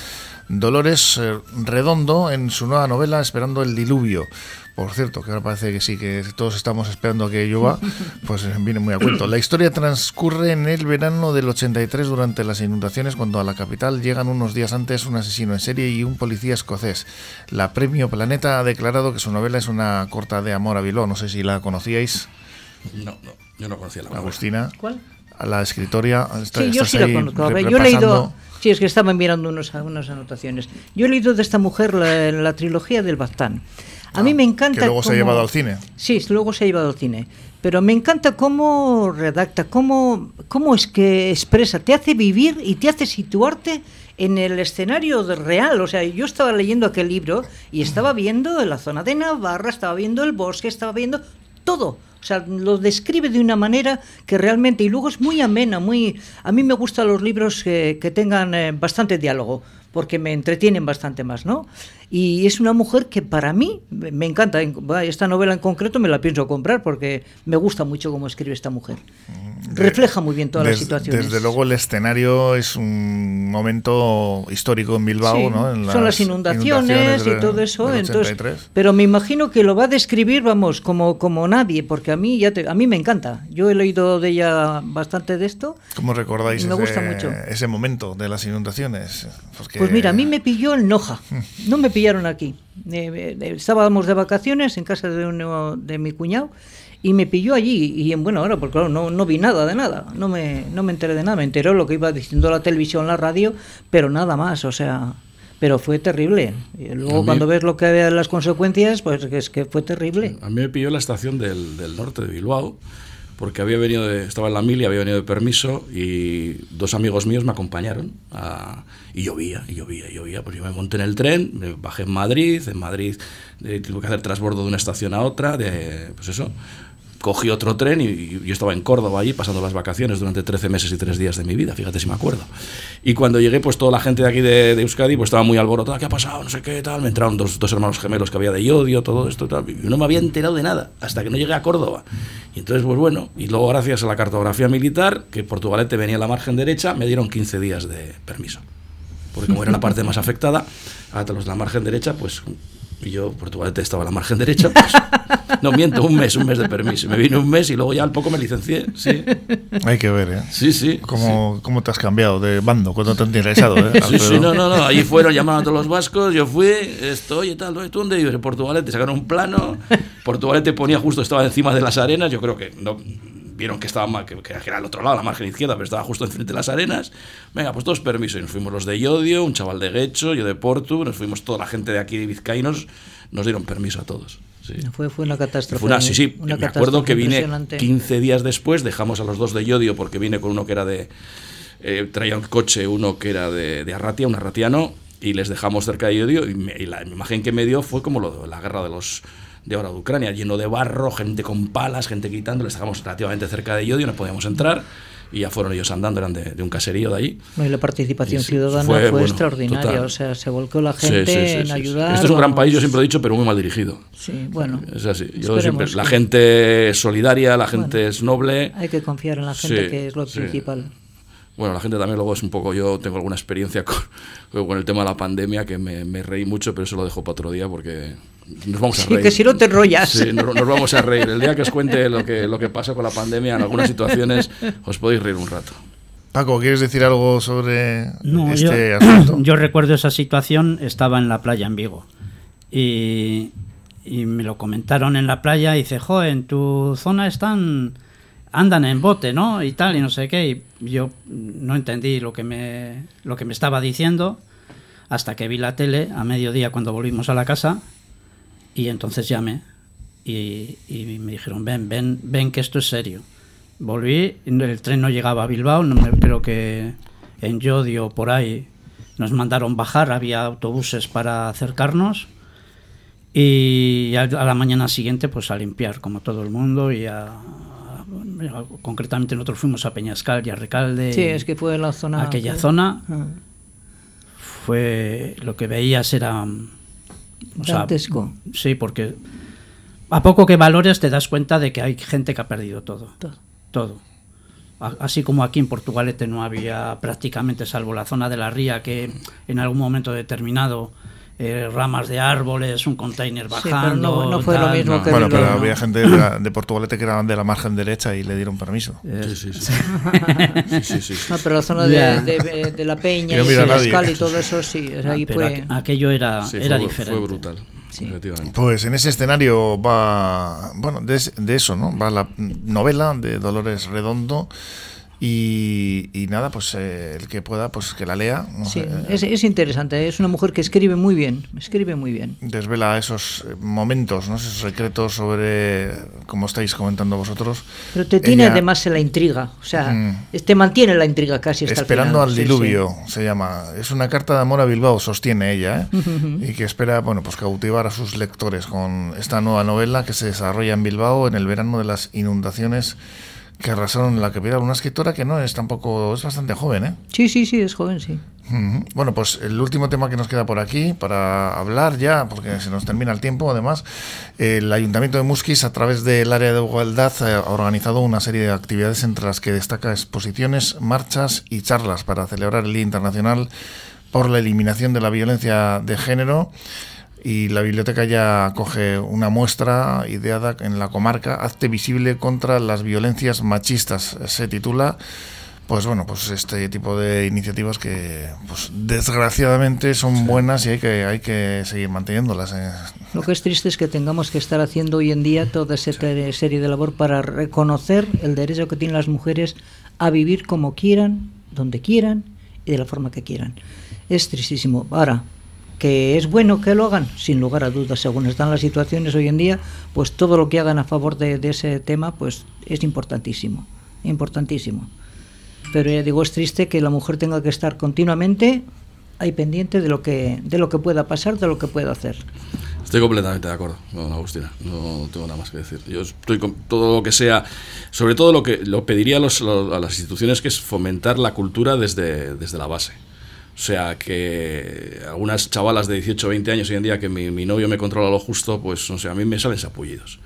S1: Dolores eh, Redondo, en su nueva novela Esperando el diluvio. Por cierto, que ahora parece que sí, que todos estamos esperando a que llueva, (laughs) pues eh, viene muy a cuento. La historia transcurre en el verano del 83 durante las inundaciones, cuando a la capital llegan unos días antes un asesino en serie y un policía escocés. La Premio Planeta ha declarado que su novela es una corta de amor a Bilbao. No sé si la conocíais.
S5: No, no, yo no conocía la novela.
S1: Agustina.
S4: ¿Cuál?
S1: A la escritora. está-
S4: Sí, yo sí la
S1: ahí
S4: conozco. A ver, yo he leído. Sí, es que estaba mirando unos, unas anotaciones. Yo he leído de esta mujer la, la trilogía del Baztán. A mí me encanta.
S1: Ah, Que luego se ha
S4: cómo-
S1: llevado al cine.
S4: Sí, luego se ha llevado al cine. Pero me encanta cómo redacta, cómo, cómo es que expresa, te hace vivir y te hace situarte en el escenario real. O sea, yo estaba leyendo aquel libro y estaba viendo la zona de Navarra, estaba viendo el bosque, estaba viendo todo. O sea, lo describe de una manera que realmente, y luego es muy amena, muy... A mí me gustan los libros que, tengan eh, bastante diálogo, porque me entretienen bastante más, ¿no? Y es una mujer que para mí me encanta. Esta novela en concreto me la pienso comprar porque me gusta mucho cómo escribe esta mujer. Refleja muy bien todas las
S1: Des-
S4: situaciones.
S1: Desde luego el escenario es un momento histórico en Bilbao,
S4: Sí,
S1: ¿no? En
S4: son las inundaciones, y
S1: del-
S4: todo eso. Entonces,
S1: 83.
S4: pero me imagino que lo va a describir, vamos, como, como nadie, porque a mí ya te- a mí me encanta. Yo he leído de ella bastante de esto.
S1: ¿Cómo recordáis
S4: me
S1: ese,
S4: gusta mucho.
S1: ese momento de las inundaciones? Porque-
S4: Pues mira, a mí me pilló en Noja, (laughs) no me pillaron aquí. Eh, eh, estábamos de vacaciones en casa de, uno, de mi cuñado y me pilló allí. Y en buena hora, porque claro, no, no vi nada de nada, no me, no me enteré de nada. Me enteré lo que iba diciendo la televisión, la radio, pero nada más, o sea. Pero fue terrible. Y luego,
S5: mí-
S4: cuando ves lo que había las consecuencias, pues es que fue terrible.
S5: A mí me pilló la estación del, del norte de Bilbao, porque había venido de, estaba en la mili, había venido de permiso y dos amigos míos me acompañaron. a- y llovía, y llovía, y llovía. Pues yo me monté en el tren, me bajé en Madrid, en Madrid eh, tuve que hacer transbordo de una estación a otra, de, pues eso. Cogí otro tren y, y yo estaba en Córdoba allí pasando las vacaciones durante 13 meses y 3 días de mi vida, fíjate si me acuerdo. Y cuando llegué, pues toda la gente de aquí de, de Euskadi pues estaba muy alborotada, ¿qué ha pasado? No sé qué, tal. Me entraron dos, dos hermanos gemelos que había de Yodio, todo esto, tal. Y no me había enterado de nada hasta que no llegué a Córdoba. Y entonces, pues bueno, y luego gracias a la cartografía militar, que Portugalete venía a la margen derecha, me dieron 15 días de permiso. Porque como era la parte más afectada, a los de la margen derecha, pues y yo, Portugalete, estaba a la margen derecha, pues, (laughs) no miento, un mes, un mes de permiso. Me vine un mes y luego ya al poco me licencié, sí.
S1: Hay que ver, ¿eh?
S5: Sí, sí.
S1: ¿Cómo, ¿Cómo te has cambiado de bando cuando te han interesado, eh?
S5: Sí, sí, no, no, no. Allí fueron, llamaron a todos los vascos, yo fui, estoy y tal, ¿no? ¿tú dónde vives? En Portugalete, sacaron un plano, Portugalete ponía justo, estaba encima de las arenas, yo creo que no vieron que estaba mal, que, que era al otro lado, la margen izquierda, pero estaba justo enfrente de las arenas. Venga, pues todos permiso. Y nos fuimos los de Yodio, un chaval de Guecho, yo de Portu, nos fuimos toda la gente de aquí de Vizcaínos, nos dieron permiso a todos. Sí.
S4: Fue, fue una catástrofe.
S5: Fue una- sí, sí,
S4: una
S5: me acuerdo que vine
S4: impresionante.
S5: 15 días después, dejamos a los dos de Yodio porque vine con uno que era de... eh, traía un coche, uno que era de, de Arratia, un arratiano, y les dejamos cerca de Yodio y, me- y la imagen que me dio fue como lo la guerra de los de ahora de Ucrania, lleno de barro, gente con palas, gente quitando, les dejamos relativamente cerca de Yodio, no podíamos entrar y ya fueron ellos andando, eran de, de un caserío de allí.
S4: Y la participación
S5: Y
S4: ciudadana
S5: fue,
S4: fue,
S5: bueno,
S4: extraordinaria,
S5: total.
S4: o sea, se volcó la gente
S5: sí, sí,
S4: en
S5: sí,
S4: ayudar.
S5: Este es un gran país, yo siempre lo he dicho, pero muy mal dirigido.
S4: Sí, bueno.
S5: Es así. Yo siempre, la gente es solidaria, la gente es noble.
S4: Hay que confiar en la gente, que es lo principal.
S5: Bueno, la gente también luego es un poco, yo tengo alguna experiencia (laughs) con, con el tema de la pandemia que me, me reí mucho, pero eso lo dejo para otro día porque nos vamos a
S4: Sí,
S5: reír.
S4: que si no te enrollas.
S5: Sí, nos, nos vamos a reír. El día que os cuente (laughs) lo que, lo que pasa con la pandemia en algunas situaciones, os podéis reír un rato.
S1: Paco, ¿quieres decir algo sobre
S6: No,
S1: este
S6: yo, (clears throat)
S1: asunto?
S6: yo recuerdo esa situación, estaba en la playa en Vigo y, y me lo comentaron en la playa y dice, jo, en tu zona están, andan en bote, ¿no? Y tal, y no sé qué. Y yo no entendí lo que me, lo que me estaba diciendo hasta que vi la tele a mediodía cuando volvimos a la casa y entonces llamé y, y me dijeron, ven, ven, ven que esto es serio. Volví, el tren no llegaba a Bilbao, no me, creo que en Yodio por ahí nos mandaron bajar, había autobuses para acercarnos y a, a la mañana siguiente pues a limpiar como todo el mundo y a, concretamente nosotros fuimos a Peñascal y a Recalde.
S4: Sí, es que fue la zona.
S6: Aquella zona ah. fue lo que veías era.
S4: O
S6: sí, porque a poco que valores te das cuenta de que hay gente que ha perdido todo. Todo. todo. Así como aquí en Portugalete no había prácticamente, salvo la zona de la ría, que en algún momento determinado eh, ramas de árboles, un container bajando.
S4: no, fue lo mismo que
S1: Bueno, pero había gente de, Portugalete que era de la margen derecha y le dieron permiso.
S5: sí, sí,
S4: sí. No, pero la zona de, de, la Peña y el y todo eso, sí. ahí fue...
S6: Aquello era, era diferente.
S5: Fue brutal.
S1: Pues en ese escenario va, bueno, de, de, eso, ¿no? Va la novela de Dolores Redondo y, nada, pues eh, el que pueda, pues que la lea.
S4: sí, es, interesante, es una mujer que escribe muy bien, escribe muy bien.
S1: Desvela esos eh, momentos, ¿no? esos secretos sobre, como estáis comentando vosotros.
S4: Pero te tiene además la intriga, o sea, te mantiene la intriga casi hasta
S1: Esperando
S4: al
S1: diluvio, se llama. Es una carta de amor a Bilbao, sostiene ella, ¿eh? y que espera, bueno, pues cautivar a sus lectores con esta nueva novela que se desarrolla en Bilbao en el verano de las inundaciones que arrasaron la que pida una escritora que no es tampoco, es bastante joven, ¿eh?
S4: Sí, sí, sí, es joven, sí.
S1: Bueno, pues el último tema que nos queda por aquí para hablar ya, porque se nos termina el tiempo, además, el Ayuntamiento de Musquis, a través del área de igualdad, eh, ha organizado una serie de actividades entre las que destaca exposiciones, marchas y charlas para celebrar el Día Internacional por la Eliminación de la Violencia de Género y la biblioteca ya acoge una muestra ideada en la comarca Hazte visible contra las violencias machistas. Se titula pues bueno, pues este tipo de iniciativas que pues desgraciadamente son buenas y hay que hay que seguir manteniéndolas. Eh.
S4: Lo que es triste es que tengamos que estar haciendo hoy en día toda esa serie de labor para reconocer el derecho que tienen las mujeres a vivir como quieran, donde quieran y de la forma que quieran. Es tristísimo. Ahora, que es bueno que lo hagan, sin lugar a dudas, según están las situaciones hoy en día, pues todo lo que hagan a favor de, ese tema, pues es importantísimo, importantísimo. Pero ya digo, es triste que la mujer tenga que estar continuamente ahí pendiente de lo que, de lo que pueda pasar, de lo que pueda hacer.
S5: Estoy completamente de acuerdo con Agustina, no tengo nada más que decir. Yo estoy con todo lo que sea, sobre todo lo que lo pediría a, a las instituciones que es fomentar la cultura desde, desde la base. O sea, que algunas chavalas de 18 o 20 años hoy en día que mi, novio me controla lo justo, pues no sé, a mí me salen sapullidos.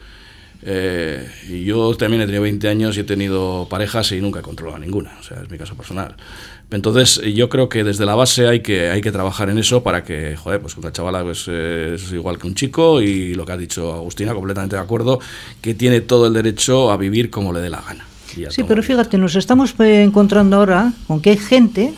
S5: Eh, y yo también he tenido 20 años y he tenido parejas y nunca he controlado ninguna, o sea, es mi caso personal. Entonces, yo creo que desde la base hay que, hay que trabajar en eso para que, joder, pues una chavala pues, es igual que un chico y lo que ha dicho Agustina, completamente de acuerdo, que tiene todo el derecho a vivir como le dé la gana.
S4: Sí, pero fíjate, nos estamos eh, encontrando ahora con que hay gente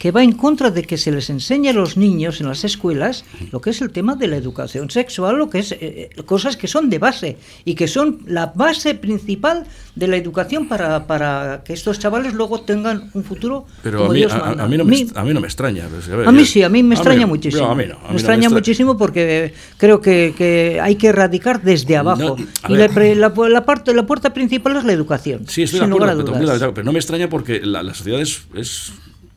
S4: que va en contra de que se les enseñe a los niños en las escuelas lo que es el tema de la educación sexual, lo que es eh, eh, cosas que son de base y que son la base principal de la educación para, para que estos chavales luego tengan un futuro
S5: Pero como a, mí, Dios manda. A, mí no me, a, mí, no me, extraña.
S4: Pues, a, mí sí, a mí me extraña muchísimo. me extraña muchísimo porque creo que, que, hay que erradicar desde abajo. y la, la, parte, la puerta principal es la educación.
S5: Sí, estoy de acuerdo, pero, no me extraña porque la, la sociedad es, es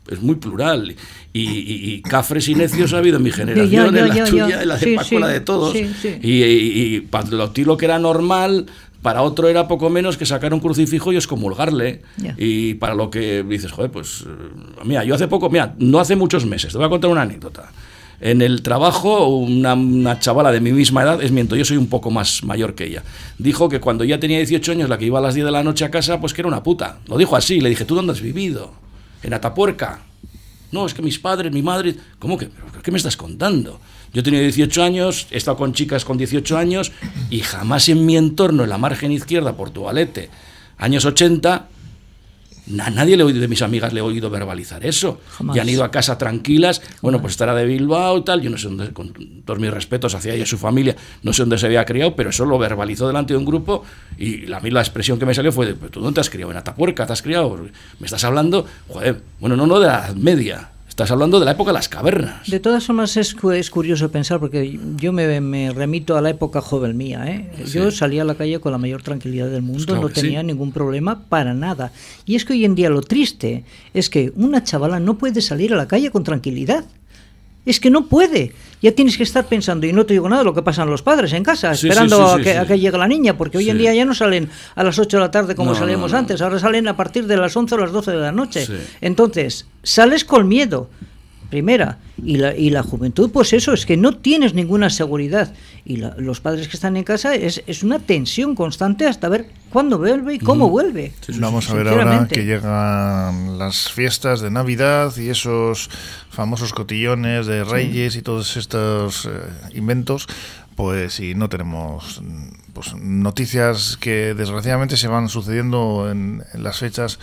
S5: es muy plural. Y, cafres y necios ha habido en mi generación, en la tuya, en la de todos. y, para lo que era normal, para otro era poco menos que sacar un crucifijo y excomulgarle. Y para lo que dices, joder, pues. Eh, mira, yo hace poco, mira, no hace muchos meses, te voy a contar una anécdota. En el trabajo, una, una, chavala de mi misma edad, es miento, yo soy un poco más mayor que ella, dijo que cuando ya tenía 18 años, la que iba a las 10 de la noche a casa, pues que era una puta. Lo dijo así, le dije, ¿tú dónde has vivido? En Atapuerca. No, es que mis padres, mi madre... ¿Cómo que? ¿Qué me estás contando? Yo tenido 18 años, he estado con chicas con 18 años y jamás en mi entorno, en la margen izquierda, Portugalete, años 80, a nadie le de mis amigas le he oído verbalizar eso. Y han ido a casa tranquilas. Bueno, pues estará de Bilbao y tal. Yo no sé dónde, con todos mis respetos hacia ella y su familia, no sé dónde se había criado, pero eso lo verbalizó delante de un grupo. Y la, la expresión que me salió fue: de, ¿Tú dónde te has criado? ¿En Atapuerca te has criado? ¿Me estás hablando? Joder, bueno, no, no de la media. Estás hablando de la época de las cavernas.
S4: De todas formas es, es curioso pensar, porque yo me, remito a la época joven mía. ¿eh? Yo salía a la calle con la mayor tranquilidad del mundo, pues no tenía ningún problema para nada. Y es que hoy en día lo triste es que una chavala no puede salir a la calle con tranquilidad. Es que no puede. Ya tienes que estar pensando, y no te digo nada de lo que pasan los padres en casa,
S5: Sí,
S4: esperando
S5: sí, sí,
S4: a, que, a que llegue la niña, porque hoy en día ya no salen a las 8 de la tarde como
S5: No,
S4: salíamos
S5: no, no.
S4: antes, ahora salen a partir de las 11 o las 12 de la noche. Entonces, sales con miedo, primera, y la, y la juventud, pues eso, es que no tienes ninguna seguridad. Y la- los padres que están en casa es, es una tensión constante hasta ver cuándo vuelve y cómo vuelve.
S1: Vamos a ver ahora que llegan las fiestas de Navidad y esos famosos cotillones de Reyes y todos estos eh, inventos. Pues si no tenemos pues, noticias que desgraciadamente se van sucediendo en, en las fechas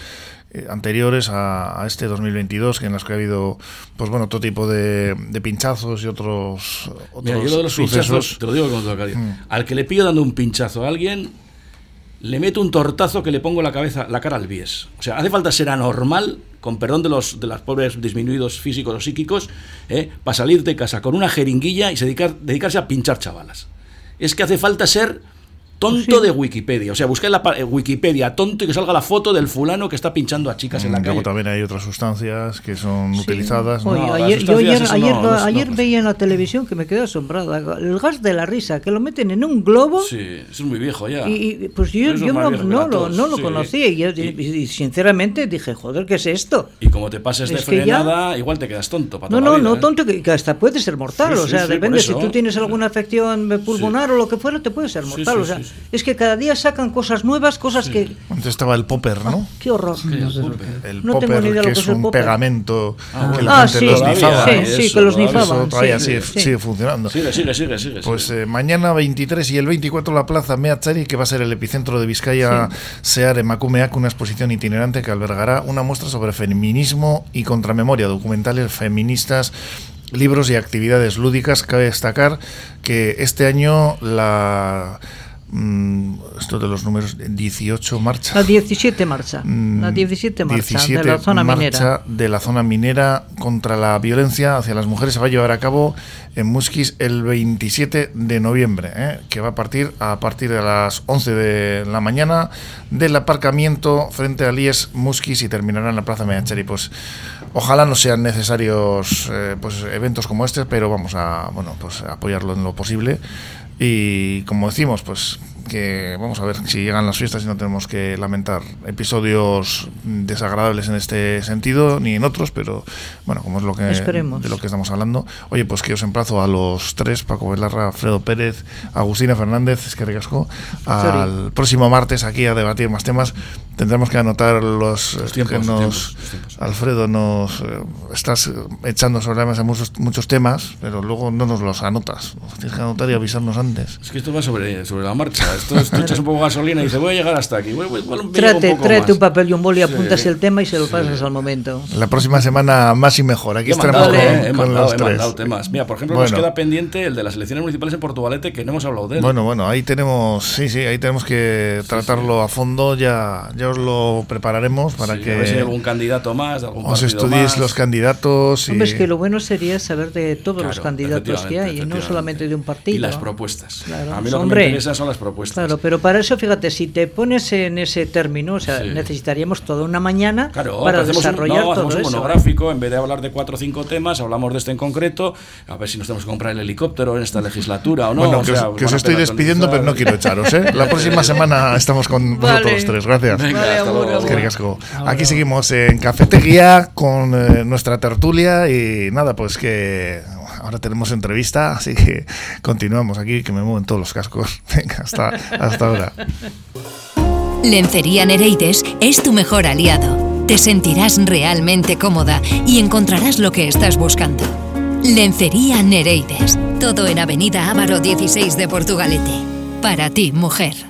S1: eh, anteriores a, a este 2022, que en las que ha habido pues bueno todo tipo de, de pinchazos y otros, otros
S5: Mira, yo lo de los
S1: sucesos.
S5: pinchazos, te lo digo con todo cariño.
S1: Mm.
S5: Al que le pillo dando un pinchazo a alguien, le meto un tortazo que le pongo la cabeza, la cara al bies. O sea, hace falta ser anormal, con perdón de los de las pobres disminuidos físicos o psíquicos, ¿eh? para salir de casa con una jeringuilla y se dedicar, dedicarse a pinchar chavalas. Es que hace falta ser tonto de Wikipedia. O sea, en la en Wikipedia tonto y que salga la foto del fulano que está pinchando a chicas en la
S1: Mm, Luego
S5: calle.
S1: también hay otras sustancias que son utilizadas.
S4: ayer, yo ayer,
S5: sustancias, eso
S4: ayer,
S5: no, no,
S4: ayer
S5: no.
S4: veía en la televisión que me quedé asombrada. El gas de la risa, que lo meten en un globo.
S5: Sí, eso es muy viejo ya.
S4: Y, y, pues yo, yo no, lo, no lo
S5: sí.
S4: conocía y, yo- y- y sinceramente dije, joder, ¿qué es esto?
S5: Y como te pases de
S4: ya-
S5: frenada, igual te quedas tonto. para
S4: No, no,
S5: vida,
S4: no,
S5: ¿eh?
S4: tonto, que, que hasta puede ser mortal.
S5: Sí,
S4: o sea, depende, si tú tienes alguna afección pulmonar o lo que fuera, te puede ser mortal.
S5: sí,
S4: o sea,
S5: sí, sí.
S4: es que cada día sacan cosas nuevas, cosas que...
S1: Antes estaba el popper, ¿no?
S4: ¡Qué horror!
S1: El
S4: No tengo
S1: popper,
S4: ni idea lo
S1: que es
S4: es el
S1: un
S4: popper.
S1: pegamento
S5: Ah,
S1: que la
S4: Ah,
S1: gente
S4: sí,
S1: los nifaba.
S4: sí,
S5: ¿eh?
S4: sí,
S5: Eso,
S4: que los nifaban.
S1: Eso todavía
S4: sí,
S1: sigue,
S4: sí.
S1: sigue funcionando.
S5: Sigue, sigue, sigue, sigue.
S1: Pues
S5: sigue.
S1: eh, mañana 23 y el 24 la plaza Meatzari, que va a ser el epicentro de Vizcaya Sear Emakumeak, una exposición itinerante que albergará una muestra sobre feminismo y contramemoria, documentales feministas, libros y actividades lúdicas. Cabe destacar que este año la esto de los números 18 marcha.
S4: La 17 marcha.
S1: Mm,
S4: La 17 marcha
S1: 17
S4: de la zona
S1: marcha
S4: minera.
S1: de la zona minera contra la violencia hacia las mujeres se va a llevar a cabo en Musquis el 27 de noviembre, ¿eh? que va a partir a partir de las 11 de la mañana del aparcamiento frente a Lies Musquis y terminará en la Plaza Meacheri. Pues ojalá no sean necesarios eh, pues eventos como este, pero vamos a bueno pues apoyarlo en lo posible. Y como decimos, pues que vamos a ver si llegan las fiestas y no tenemos que lamentar episodios desagradables en este sentido ni en otros, pero bueno, como es lo que
S4: Esperemos.
S1: de lo que estamos hablando. Oye, pues que os emplazo a los tres, Paco Velarra, Alfredo Pérez, Agustina Fernández, es que ricasco, al próximo martes aquí a debatir más temas. Tendremos que anotar los,
S5: Los
S1: eh,
S5: tiempos,
S1: que
S5: los
S1: nos
S5: tiempos, los tiempos.
S1: Alfredo nos eh, estás eh, echando sobre la mesa muchos, muchos temas, pero luego no nos los anotas. Tienes que anotar y avisarnos antes.
S5: Es que esto va sobre, sobre la marcha. Esto es, tú echas un poco de gasolina y dices, voy a llegar hasta aquí. Igual me llego
S4: Tráete,
S5: un poco
S4: tráete
S5: más.
S4: un papel y un boli,
S5: Sí.
S4: apuntas el tema y se lo pasas al momento.
S1: La próxima semana más y mejor. Aquí estaremos con,
S5: eh, he
S1: con
S5: mandado,
S1: los
S5: he
S1: tres.
S5: mandado temas. Mira, por ejemplo, nos
S1: Bueno.
S5: queda pendiente el de las elecciones municipales en Portugalete, que no hemos hablado de él.
S1: Bueno, bueno, ahí tenemos, sí, sí, ahí tenemos que tratarlo a fondo. Ya, ya os lo prepararemos para
S5: Sí, a ver si hay
S1: que
S5: algún candidato más, de algún
S1: os estudiéis
S5: más.
S1: los candidatos. Y...
S4: Hombre, es que lo bueno sería saber de todos los
S5: Claro,
S4: candidatos que hay, y no solamente de un partido.
S5: Y las propuestas.
S4: Claro,
S5: A mí lo que
S4: hombre.
S5: me interesa son las propuestas.
S4: Claro, pero para eso, fíjate, si te pones en ese término, o sea,
S5: Sí.
S4: necesitaríamos toda una mañana
S5: Claro,
S4: para
S5: hacemos un,
S4: desarrollar
S5: no,
S4: todo
S5: hacemos un
S4: eso.
S5: monográfico, en vez de hablar de cuatro o cinco temas, hablamos de este en concreto, a ver si nos tenemos que comprar el helicóptero en esta legislatura o no.
S1: bueno,
S5: o
S1: que,
S5: sea,
S1: os, que estoy despidiendo, pero no quiero echaros. ¿eh? La próxima (laughs) semana estamos con
S4: Vale.
S1: vosotros tres. Gracias.
S5: Venga,
S4: Vale.
S1: Es que ricasco. Aquí seguimos en Cafetería con eh, nuestra tertulia y nada, pues que ahora tenemos entrevista, así que continuamos aquí, que me mueven todos los cascos. (laughs) Venga, hasta, hasta ahora.
S8: Lencería Nereides es tu mejor aliado. Te sentirás realmente cómoda y encontrarás lo que estás buscando. Lencería Nereides. Todo en Avenida Ávaro 16 de Portugalete. Para ti, mujer.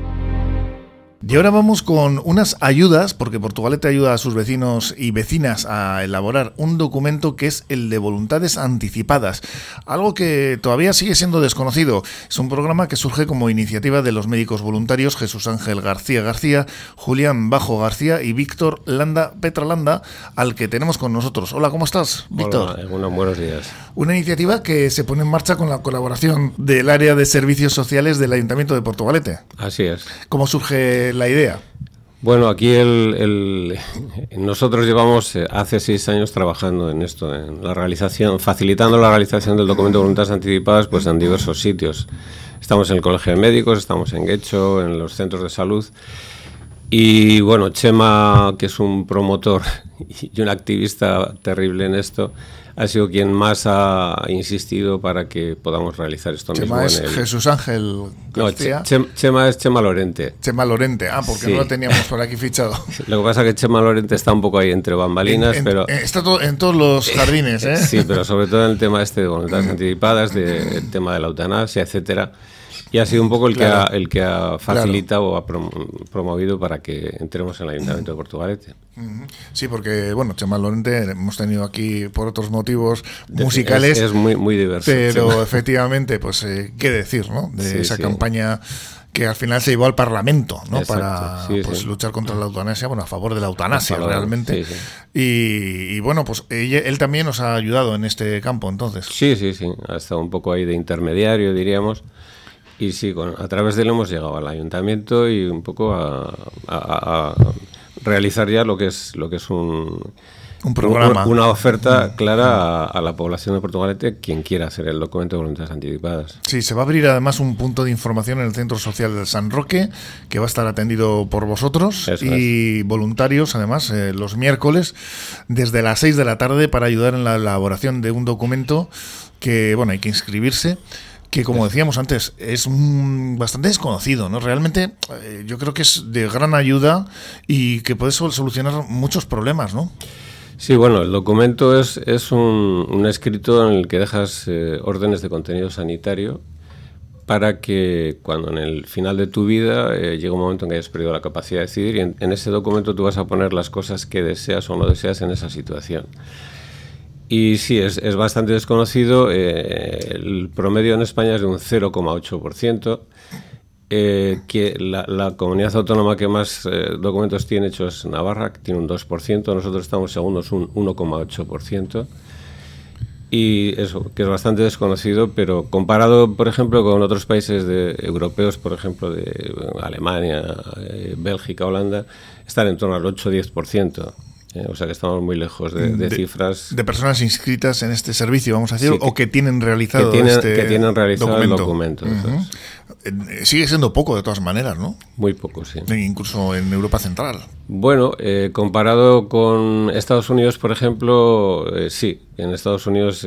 S1: Y ahora vamos con unas ayudas, porque Portugalete ayuda a sus vecinos y vecinas a elaborar un documento que es el de voluntades anticipadas, algo que todavía sigue siendo desconocido. Es un programa que surge como iniciativa de los médicos voluntarios Jesús Ángel García García, Julián Bajo García y Víctor Landa Petralanda, al que tenemos con nosotros. Hola, ¿cómo estás, Víctor?
S9: Hola, buenos días.
S1: Una iniciativa que se pone en marcha con la colaboración del área de servicios sociales del Ayuntamiento de Portugalete.
S9: Así es.
S1: ¿Cómo surge la idea?
S9: Bueno, aquí el, nosotros llevamos eh, hace seis años trabajando en esto, en la realización, facilitando la realización del documento de voluntades anticipadas pues, en diversos sitios. Estamos en el Colegio de Médicos, estamos en Guecho, en los centros de salud. Y bueno, Chema, que es un promotor (laughs) y un activista terrible en esto, ha sido quien más ha insistido para que podamos realizar esto
S1: Chema es Jesús Ángel García.
S9: Chema es Chema Lorente.
S1: Chema Lorente, ah, porque no lo teníamos por aquí fichado. (laughs)
S9: Lo que pasa es que Chema Lorente está un poco ahí entre bambalinas, pero...
S1: está todo, en todos los (laughs) jardines, ¿eh?
S9: Sí, pero sobre todo en el tema este de voluntades (laughs) anticipadas, del tema de la eutanasia, etcétera y ha sido un poco el que ha, el que ha facilitado o ha promovido para que entremos en el Ayuntamiento de Portugalete.
S1: Sí, porque, bueno, Chema Lorente hemos tenido aquí por otros motivos musicales.
S9: Es, muy, muy diverso.
S1: Pero (laughs) efectivamente, pues, eh, ¿qué decir, no? De esa campaña que al final se llevó al Parlamento, ¿no? para pues, luchar contra la eutanasia, bueno, a favor de la eutanasia realmente. Y, bueno, pues él también nos ha ayudado en este campo, entonces.
S9: Sí, sí, sí, ha estado un poco ahí de intermediario, diríamos. Y sí, a través de él hemos llegado al ayuntamiento y un poco a, realizar ya lo que es lo que es un,
S1: un programa.
S9: Una, oferta clara a, la población de Portugalete, quien quiera hacer el documento de voluntades anticipadas.
S1: Sí, se va a abrir además un punto de información en el Centro Social del San Roque, que va a estar atendido por vosotros y voluntarios, además, eh, los miércoles, desde las 6 de la tarde, para ayudar en la elaboración de un documento que, bueno, hay que inscribirse que como decíamos antes, es bastante desconocido, ¿no? Realmente eh, yo creo que es de gran ayuda y que puede solucionar muchos problemas, ¿no?
S9: Sí, bueno, el documento es, es un, escrito en el que dejas eh, órdenes de contenido sanitario para que cuando en el final de tu vida eh, llegue un momento en que hayas perdido la capacidad de decidir y en ese documento tú vas a poner las cosas que deseas o no deseas en esa situación. Y sí, es, es bastante desconocido. Eh, el promedio en España es de un 0,8%. Eh, que la, comunidad autónoma que más eh, documentos tiene hecho es Navarra, que tiene un 2%. Nosotros estamos segundos un 1,8%. Y eso, que es bastante desconocido, pero comparado, por ejemplo, con otros países de, europeos, por ejemplo, de Alemania, Bélgica, Holanda, están en torno al 8-10%. Eh, o sea que estamos muy lejos de, cifras.
S1: De personas inscritas en este servicio, vamos a decir, o que tienen realizado
S9: que tienen,
S1: este
S9: que tienen realizado documento. el documento.
S1: Eh, sigue siendo poco de todas maneras, ¿no?
S9: Muy poco, sí.
S1: Incluso en Europa Central.
S9: Bueno, eh, comparado con Estados Unidos, por ejemplo, sí. En Estados Unidos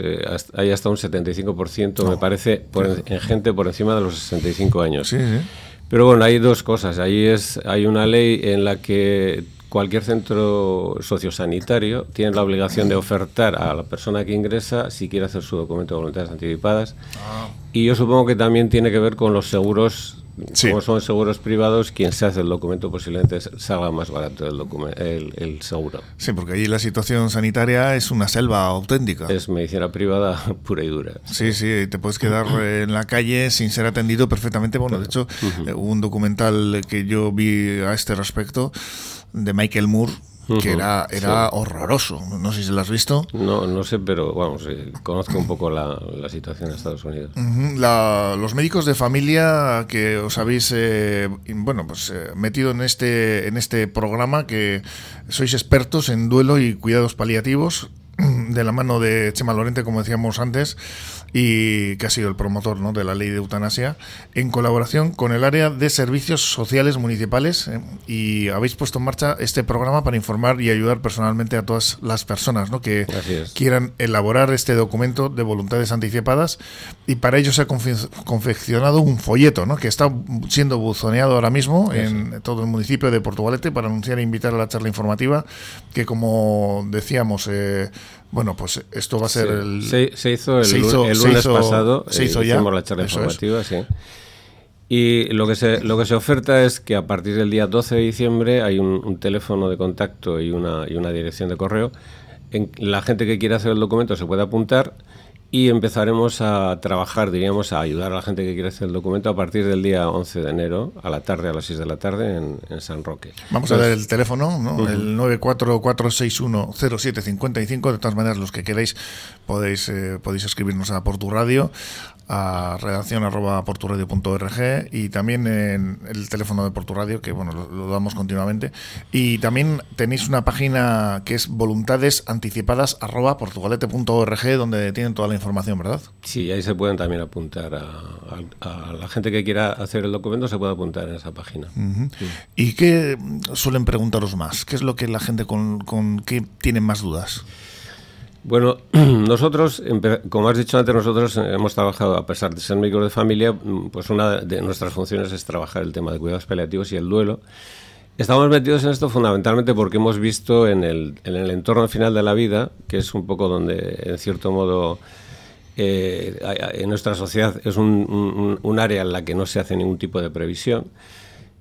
S9: hay hasta un 75%, me parece, en gente por encima de los 65 años.
S1: Sí, sí.
S9: Pero bueno, hay dos cosas. Ahí es, hay una ley en la que cualquier centro sociosanitario tiene la obligación de ofertar a la persona que ingresa si quiere hacer su documento de voluntades anticipadas. Ah. Y yo supongo que también tiene que ver con los seguros. Como son seguros privados, quien se hace el documento posiblemente salga más barato el, el, seguro.
S1: Sí, porque allí la situación sanitaria es una selva auténtica.
S9: Es medicina privada (laughs) pura y dura.
S1: Sí, sí, te puedes quedar (clears throat) en la calle sin ser atendido perfectamente. Bueno, de hecho, hubo un documental que yo vi a este respecto de Michael Moore que era, era horroroso. No sé si lo has visto.
S9: No, no sé, pero vamos, eh, conozco un poco la, la, situación en Estados Unidos.
S1: los médicos de familia que os habéis eh, bueno, pues, eh, metido en este, en este programa, que sois expertos en duelo y cuidados paliativos, (clears throat) de la mano de Chema Lorente, como decíamos antes, y que ha sido el promotor ¿no? de la ley de eutanasia, en colaboración con el área de servicios sociales municipales ¿eh? y habéis puesto en marcha este programa para informar y ayudar personalmente a todas las personas ¿no? que quieran elaborar este documento de voluntades anticipadas y para ello se ha confeccionado un folleto ¿no? que está siendo buzoneado ahora mismo en todo el municipio de Portugalete para anunciar e invitar a la charla informativa que como decíamos eh, bueno, pues esto va a ser el...
S9: Se, hizo el, lunes pasado, se hizo eh, ya. la charla informativa, sí. Y lo que, se, lo que se oferta es que a partir del día 12 de diciembre hay un, teléfono de contacto y una, y una dirección de correo. En, la gente que quiera hacer el documento se puede apuntar y empezaremos a trabajar, diríamos, a ayudar a la gente que quiere hacer el documento a partir del día 11 de enero, a la tarde, a las 6 de la tarde, en, San Roque.
S1: Vamos a ver el teléfono, ¿no? el 944610755. De todas maneras, los que queráis podéis, eh, podéis escribirnos a por tu radio a redacción arroba porturadio.org y también en el teléfono de Porturadio, que bueno, lo, damos continuamente. Y también tenéis una página que es voluntades anticipadas arroba portugalete.org, donde tienen toda la información, ¿verdad?
S9: Sí, ahí se pueden también apuntar a, la gente que quiera hacer el documento, se puede apuntar en esa página.
S1: ¿Y qué suelen preguntaros más? ¿Qué es lo que la gente con, con qué tienen más dudas?
S9: Bueno, (clears throat) nosotros, como has dicho antes, nosotros hemos trabajado, a pesar de ser médicos de familia, pues una de nuestras funciones es trabajar el tema de cuidados paliativos y el duelo. Estamos metidos en esto fundamentalmente porque hemos visto en el, en el entorno final de la vida, que es un poco donde, en cierto modo, eh, en nuestra sociedad es un área en la que no se hace ningún tipo de previsión.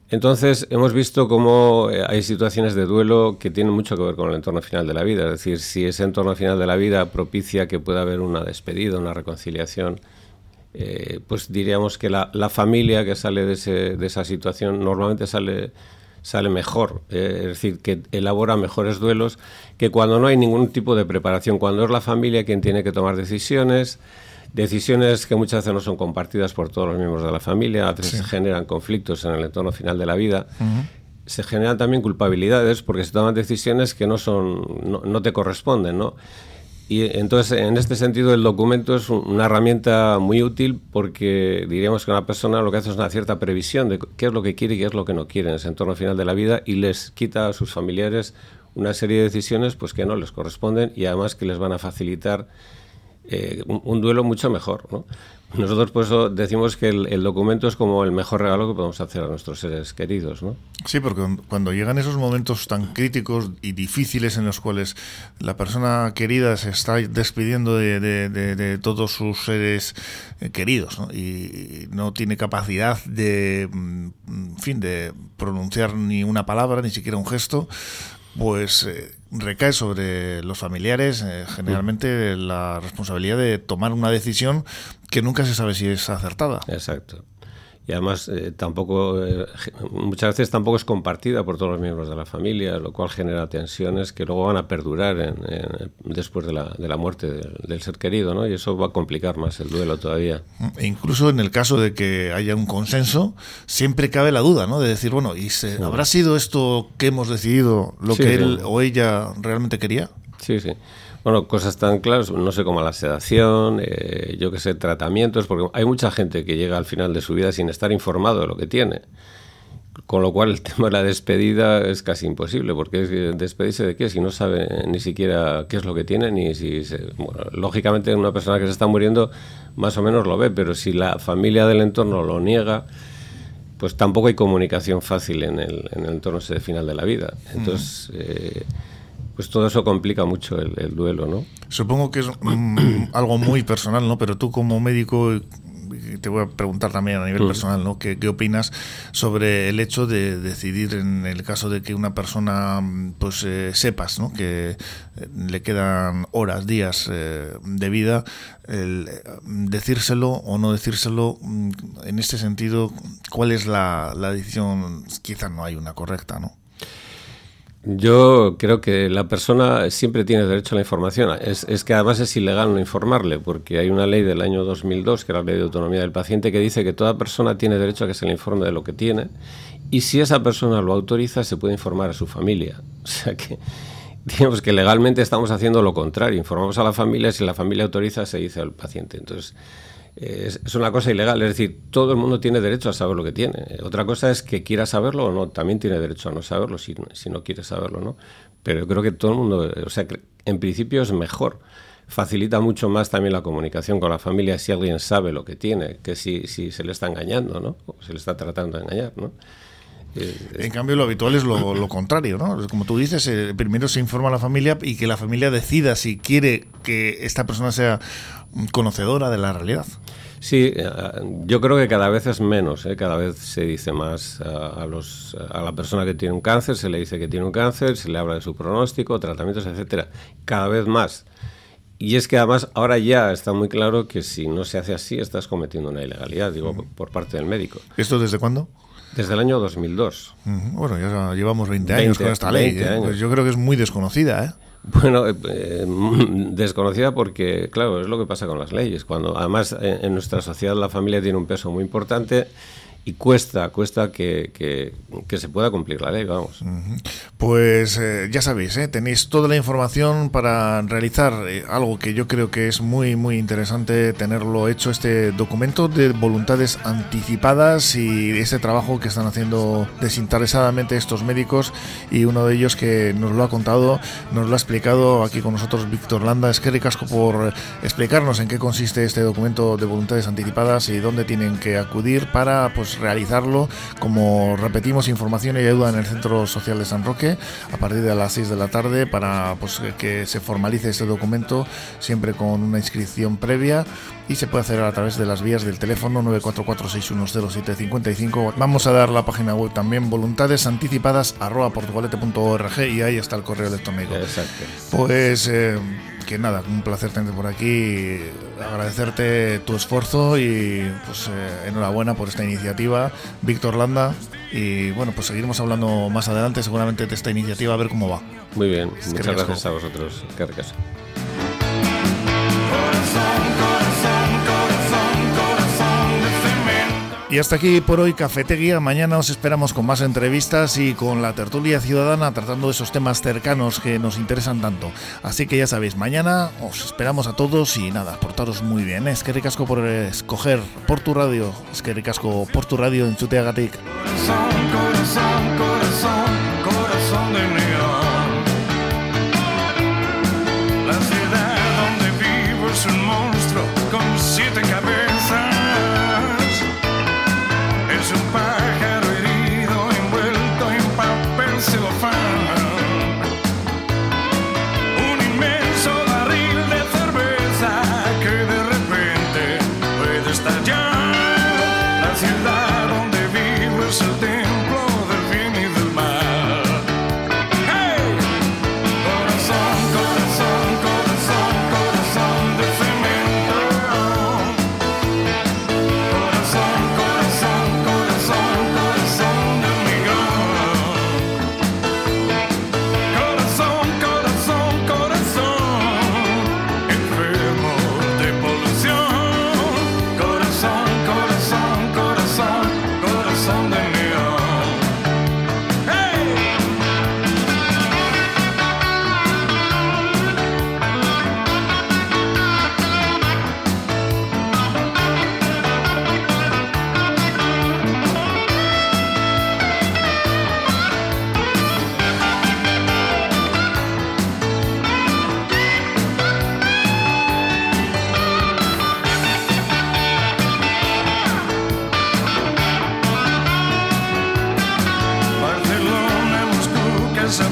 S9: Entonces, hemos visto cómo eh, hay situaciones de duelo que tienen mucho que ver con el entorno final de la vida. Es decir, si ese entorno final de la vida propicia que pueda haber una despedida, una reconciliación, eh, pues diríamos que la, familia que sale de, esa situación normalmente sale, sale mejor. Eh, es decir, que elabora mejores duelos que cuando no hay ningún tipo de preparación, cuando es la familia quien tiene que tomar decisiones Decisiones que muchas veces no son compartidas por todos los miembros de la familia, a veces generan conflictos en el entorno final de la vida. Se generan también culpabilidades porque se toman decisiones que no, son, no, te corresponden, ¿no? Y entonces, en este sentido, el documento es una herramienta muy útil porque diríamos que una persona lo que hace es una cierta previsión de qué es lo que quiere y qué es lo que no quiere en ese entorno final de la vida y les quita a sus familiares una serie de decisiones pues que no les corresponden y además que les van a facilitar eh, un, duelo mucho mejor. ¿no? Nosotros por eso decimos que el, documento es como el mejor regalo que podemos hacer a nuestros seres queridos. ¿no?
S1: Sí, porque cuando llegan esos momentos tan críticos y difíciles en los cuales la persona querida se está despidiendo de, todos sus seres eh, queridos y no tiene capacidad de, mm, en fin, de pronunciar ni una palabra, ni siquiera un gesto, pues eh, recae sobre los familiares eh, generalmente la responsabilidad de tomar una decisión que nunca se sabe si es acertada.
S9: Exacto y además eh, tampoco eh, muchas veces tampoco es compartida por todos los miembros de la familia, lo cual genera tensiones que luego van a perdurar después de la, de la muerte del, ser querido, ¿no? Y eso va a complicar más el duelo todavía.
S1: E incluso en el caso de que haya un consenso, siempre cabe la duda, ¿no? De decir, bueno, ¿y habrá sido esto que hemos decidido lo que él o ella realmente quería?
S9: Sí, sí. Bueno, cosas tan claras, no sé, como la sedación, eh, yo qué sé, tratamientos, porque hay mucha gente que llega al final de su vida sin estar informado de lo que tiene. Con lo cual el (laughs) tema de la despedida es casi imposible, porque es despedirse de qué si no sabe ni siquiera qué es lo que tiene, ni si... bueno, lógicamente una persona que se está muriendo más o menos lo ve, pero si la familia del entorno lo niega, pues tampoco hay comunicación fácil en el, en el entorno ese final de la vida. Entonces... Eh, pues todo eso complica mucho el, duelo, ¿no?
S1: Supongo que es mm, algo muy personal, ¿no? Pero tú como médico te voy a preguntar también a nivel personal, ¿no? ¿Qué, opinas sobre el hecho de decidir en el caso de que una persona, pues eh, sepas, ¿no? Que eh, le quedan horas, días eh, de vida, el, decírselo o no decírselo, mm, en este sentido, ¿cuál es la, la decisión? Quizás no hay una correcta, ¿no?
S9: Yo creo que la persona siempre tiene derecho a la información. Es, que además es ilegal no informarle, porque hay una ley del año 2002, que era la ley de autonomía del paciente, que dice que toda persona tiene derecho a que se le informe de lo que tiene, y si esa persona lo autoriza, se puede informar a su familia. (laughs) O sea que, digamos que legalmente estamos haciendo lo contrario. Informamos a la familia, si la familia autoriza, se dice al paciente. Entonces, es, una cosa ilegal. Es decir, todo el mundo tiene derecho a saber lo que tiene. Otra cosa es que quiera saberlo o no. También tiene derecho a no saberlo si, si no quiere saberlo, ¿no? Pero yo creo que todo el mundo, o sea, en principio es mejor. Facilita mucho más también la comunicación con la familia si alguien sabe lo que tiene, que si, si se le está engañando, ¿no? O se le está tratando de engañar, ¿no?
S1: En cambio, lo habitual es lo, (laughs) contrario, ¿no? Como tú dices, eh, primero se informa a la familia y que la familia decida si quiere que esta persona sea conocedora de la realidad.
S9: Sí, eh, yo creo que cada vez es menos, ¿eh? cada vez se dice más a, los, a la persona que tiene un cáncer, se le dice que tiene un cáncer, se le habla de su pronóstico, tratamientos, etcétera, cada vez más. Y es que además ahora ya está muy claro que si no se hace así estás cometiendo una ilegalidad, digo, por parte del médico.
S1: ¿Esto desde cuándo?
S9: Desde el año 2002.
S1: Bueno, ya llevamos 20 años con esta ley. ¿eh? Pues yo creo que es muy desconocida, ¿eh?
S9: Bueno, eh, (laughs) desconocida porque, claro, es lo que pasa con las leyes. Cuando además en nuestra sociedad la familia tiene un peso muy importante y cuesta, cuesta que, que, se pueda cumplir la ley, vamos.
S1: Pues eh, ya sabéis, ¿eh? tenéis toda la información para realizar eh, algo que yo creo que es muy, muy interesante tenerlo hecho, este documento de voluntades anticipadas y ese trabajo que están haciendo desinteresadamente estos médicos y uno de ellos que nos lo ha contado, nos lo ha explicado aquí con nosotros Víctor Landa. Es que ricasco por explicarnos en qué consiste este documento de voluntades anticipadas y dónde tienen que acudir para pues realizarlo. Como repetimos, información y ayuda en el Centro Social de San Roque a partir de las 6 de la tarde para pues, que se formalice este documento, siempre con una inscripción previa y se puede hacer a través de las vías del teléfono 944-610-755. Vamos a dar la página web también, voluntades anticipadas portugalete.org y ahí está el correo electrónico.
S9: Exacto.
S1: Pues eh, que nada, un placer tenerte por aquí, agradecerte tu esfuerzo y pues eh, enhorabuena por esta iniciativa, Víctor Landa. Y bueno, pues seguiremos hablando más adelante seguramente de esta iniciativa a ver cómo va.
S9: Muy bien, muchas gracias a vosotros. Qué
S1: Y hasta aquí por hoy Cafetería. Mañana os esperamos con más entrevistas y con la tertulia ciudadana tratando esos temas cercanos que nos interesan tanto. Así que ya sabéis, mañana os esperamos a todos y nada, portaros muy bien. Es que ricasco por escoger por tu radio. Es que ricasco por tu radio en Chuteagatic.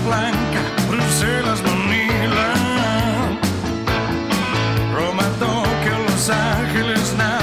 S1: Blanca, Bruselas, Manila, Roma, Tokio, Los Ángeles, nada.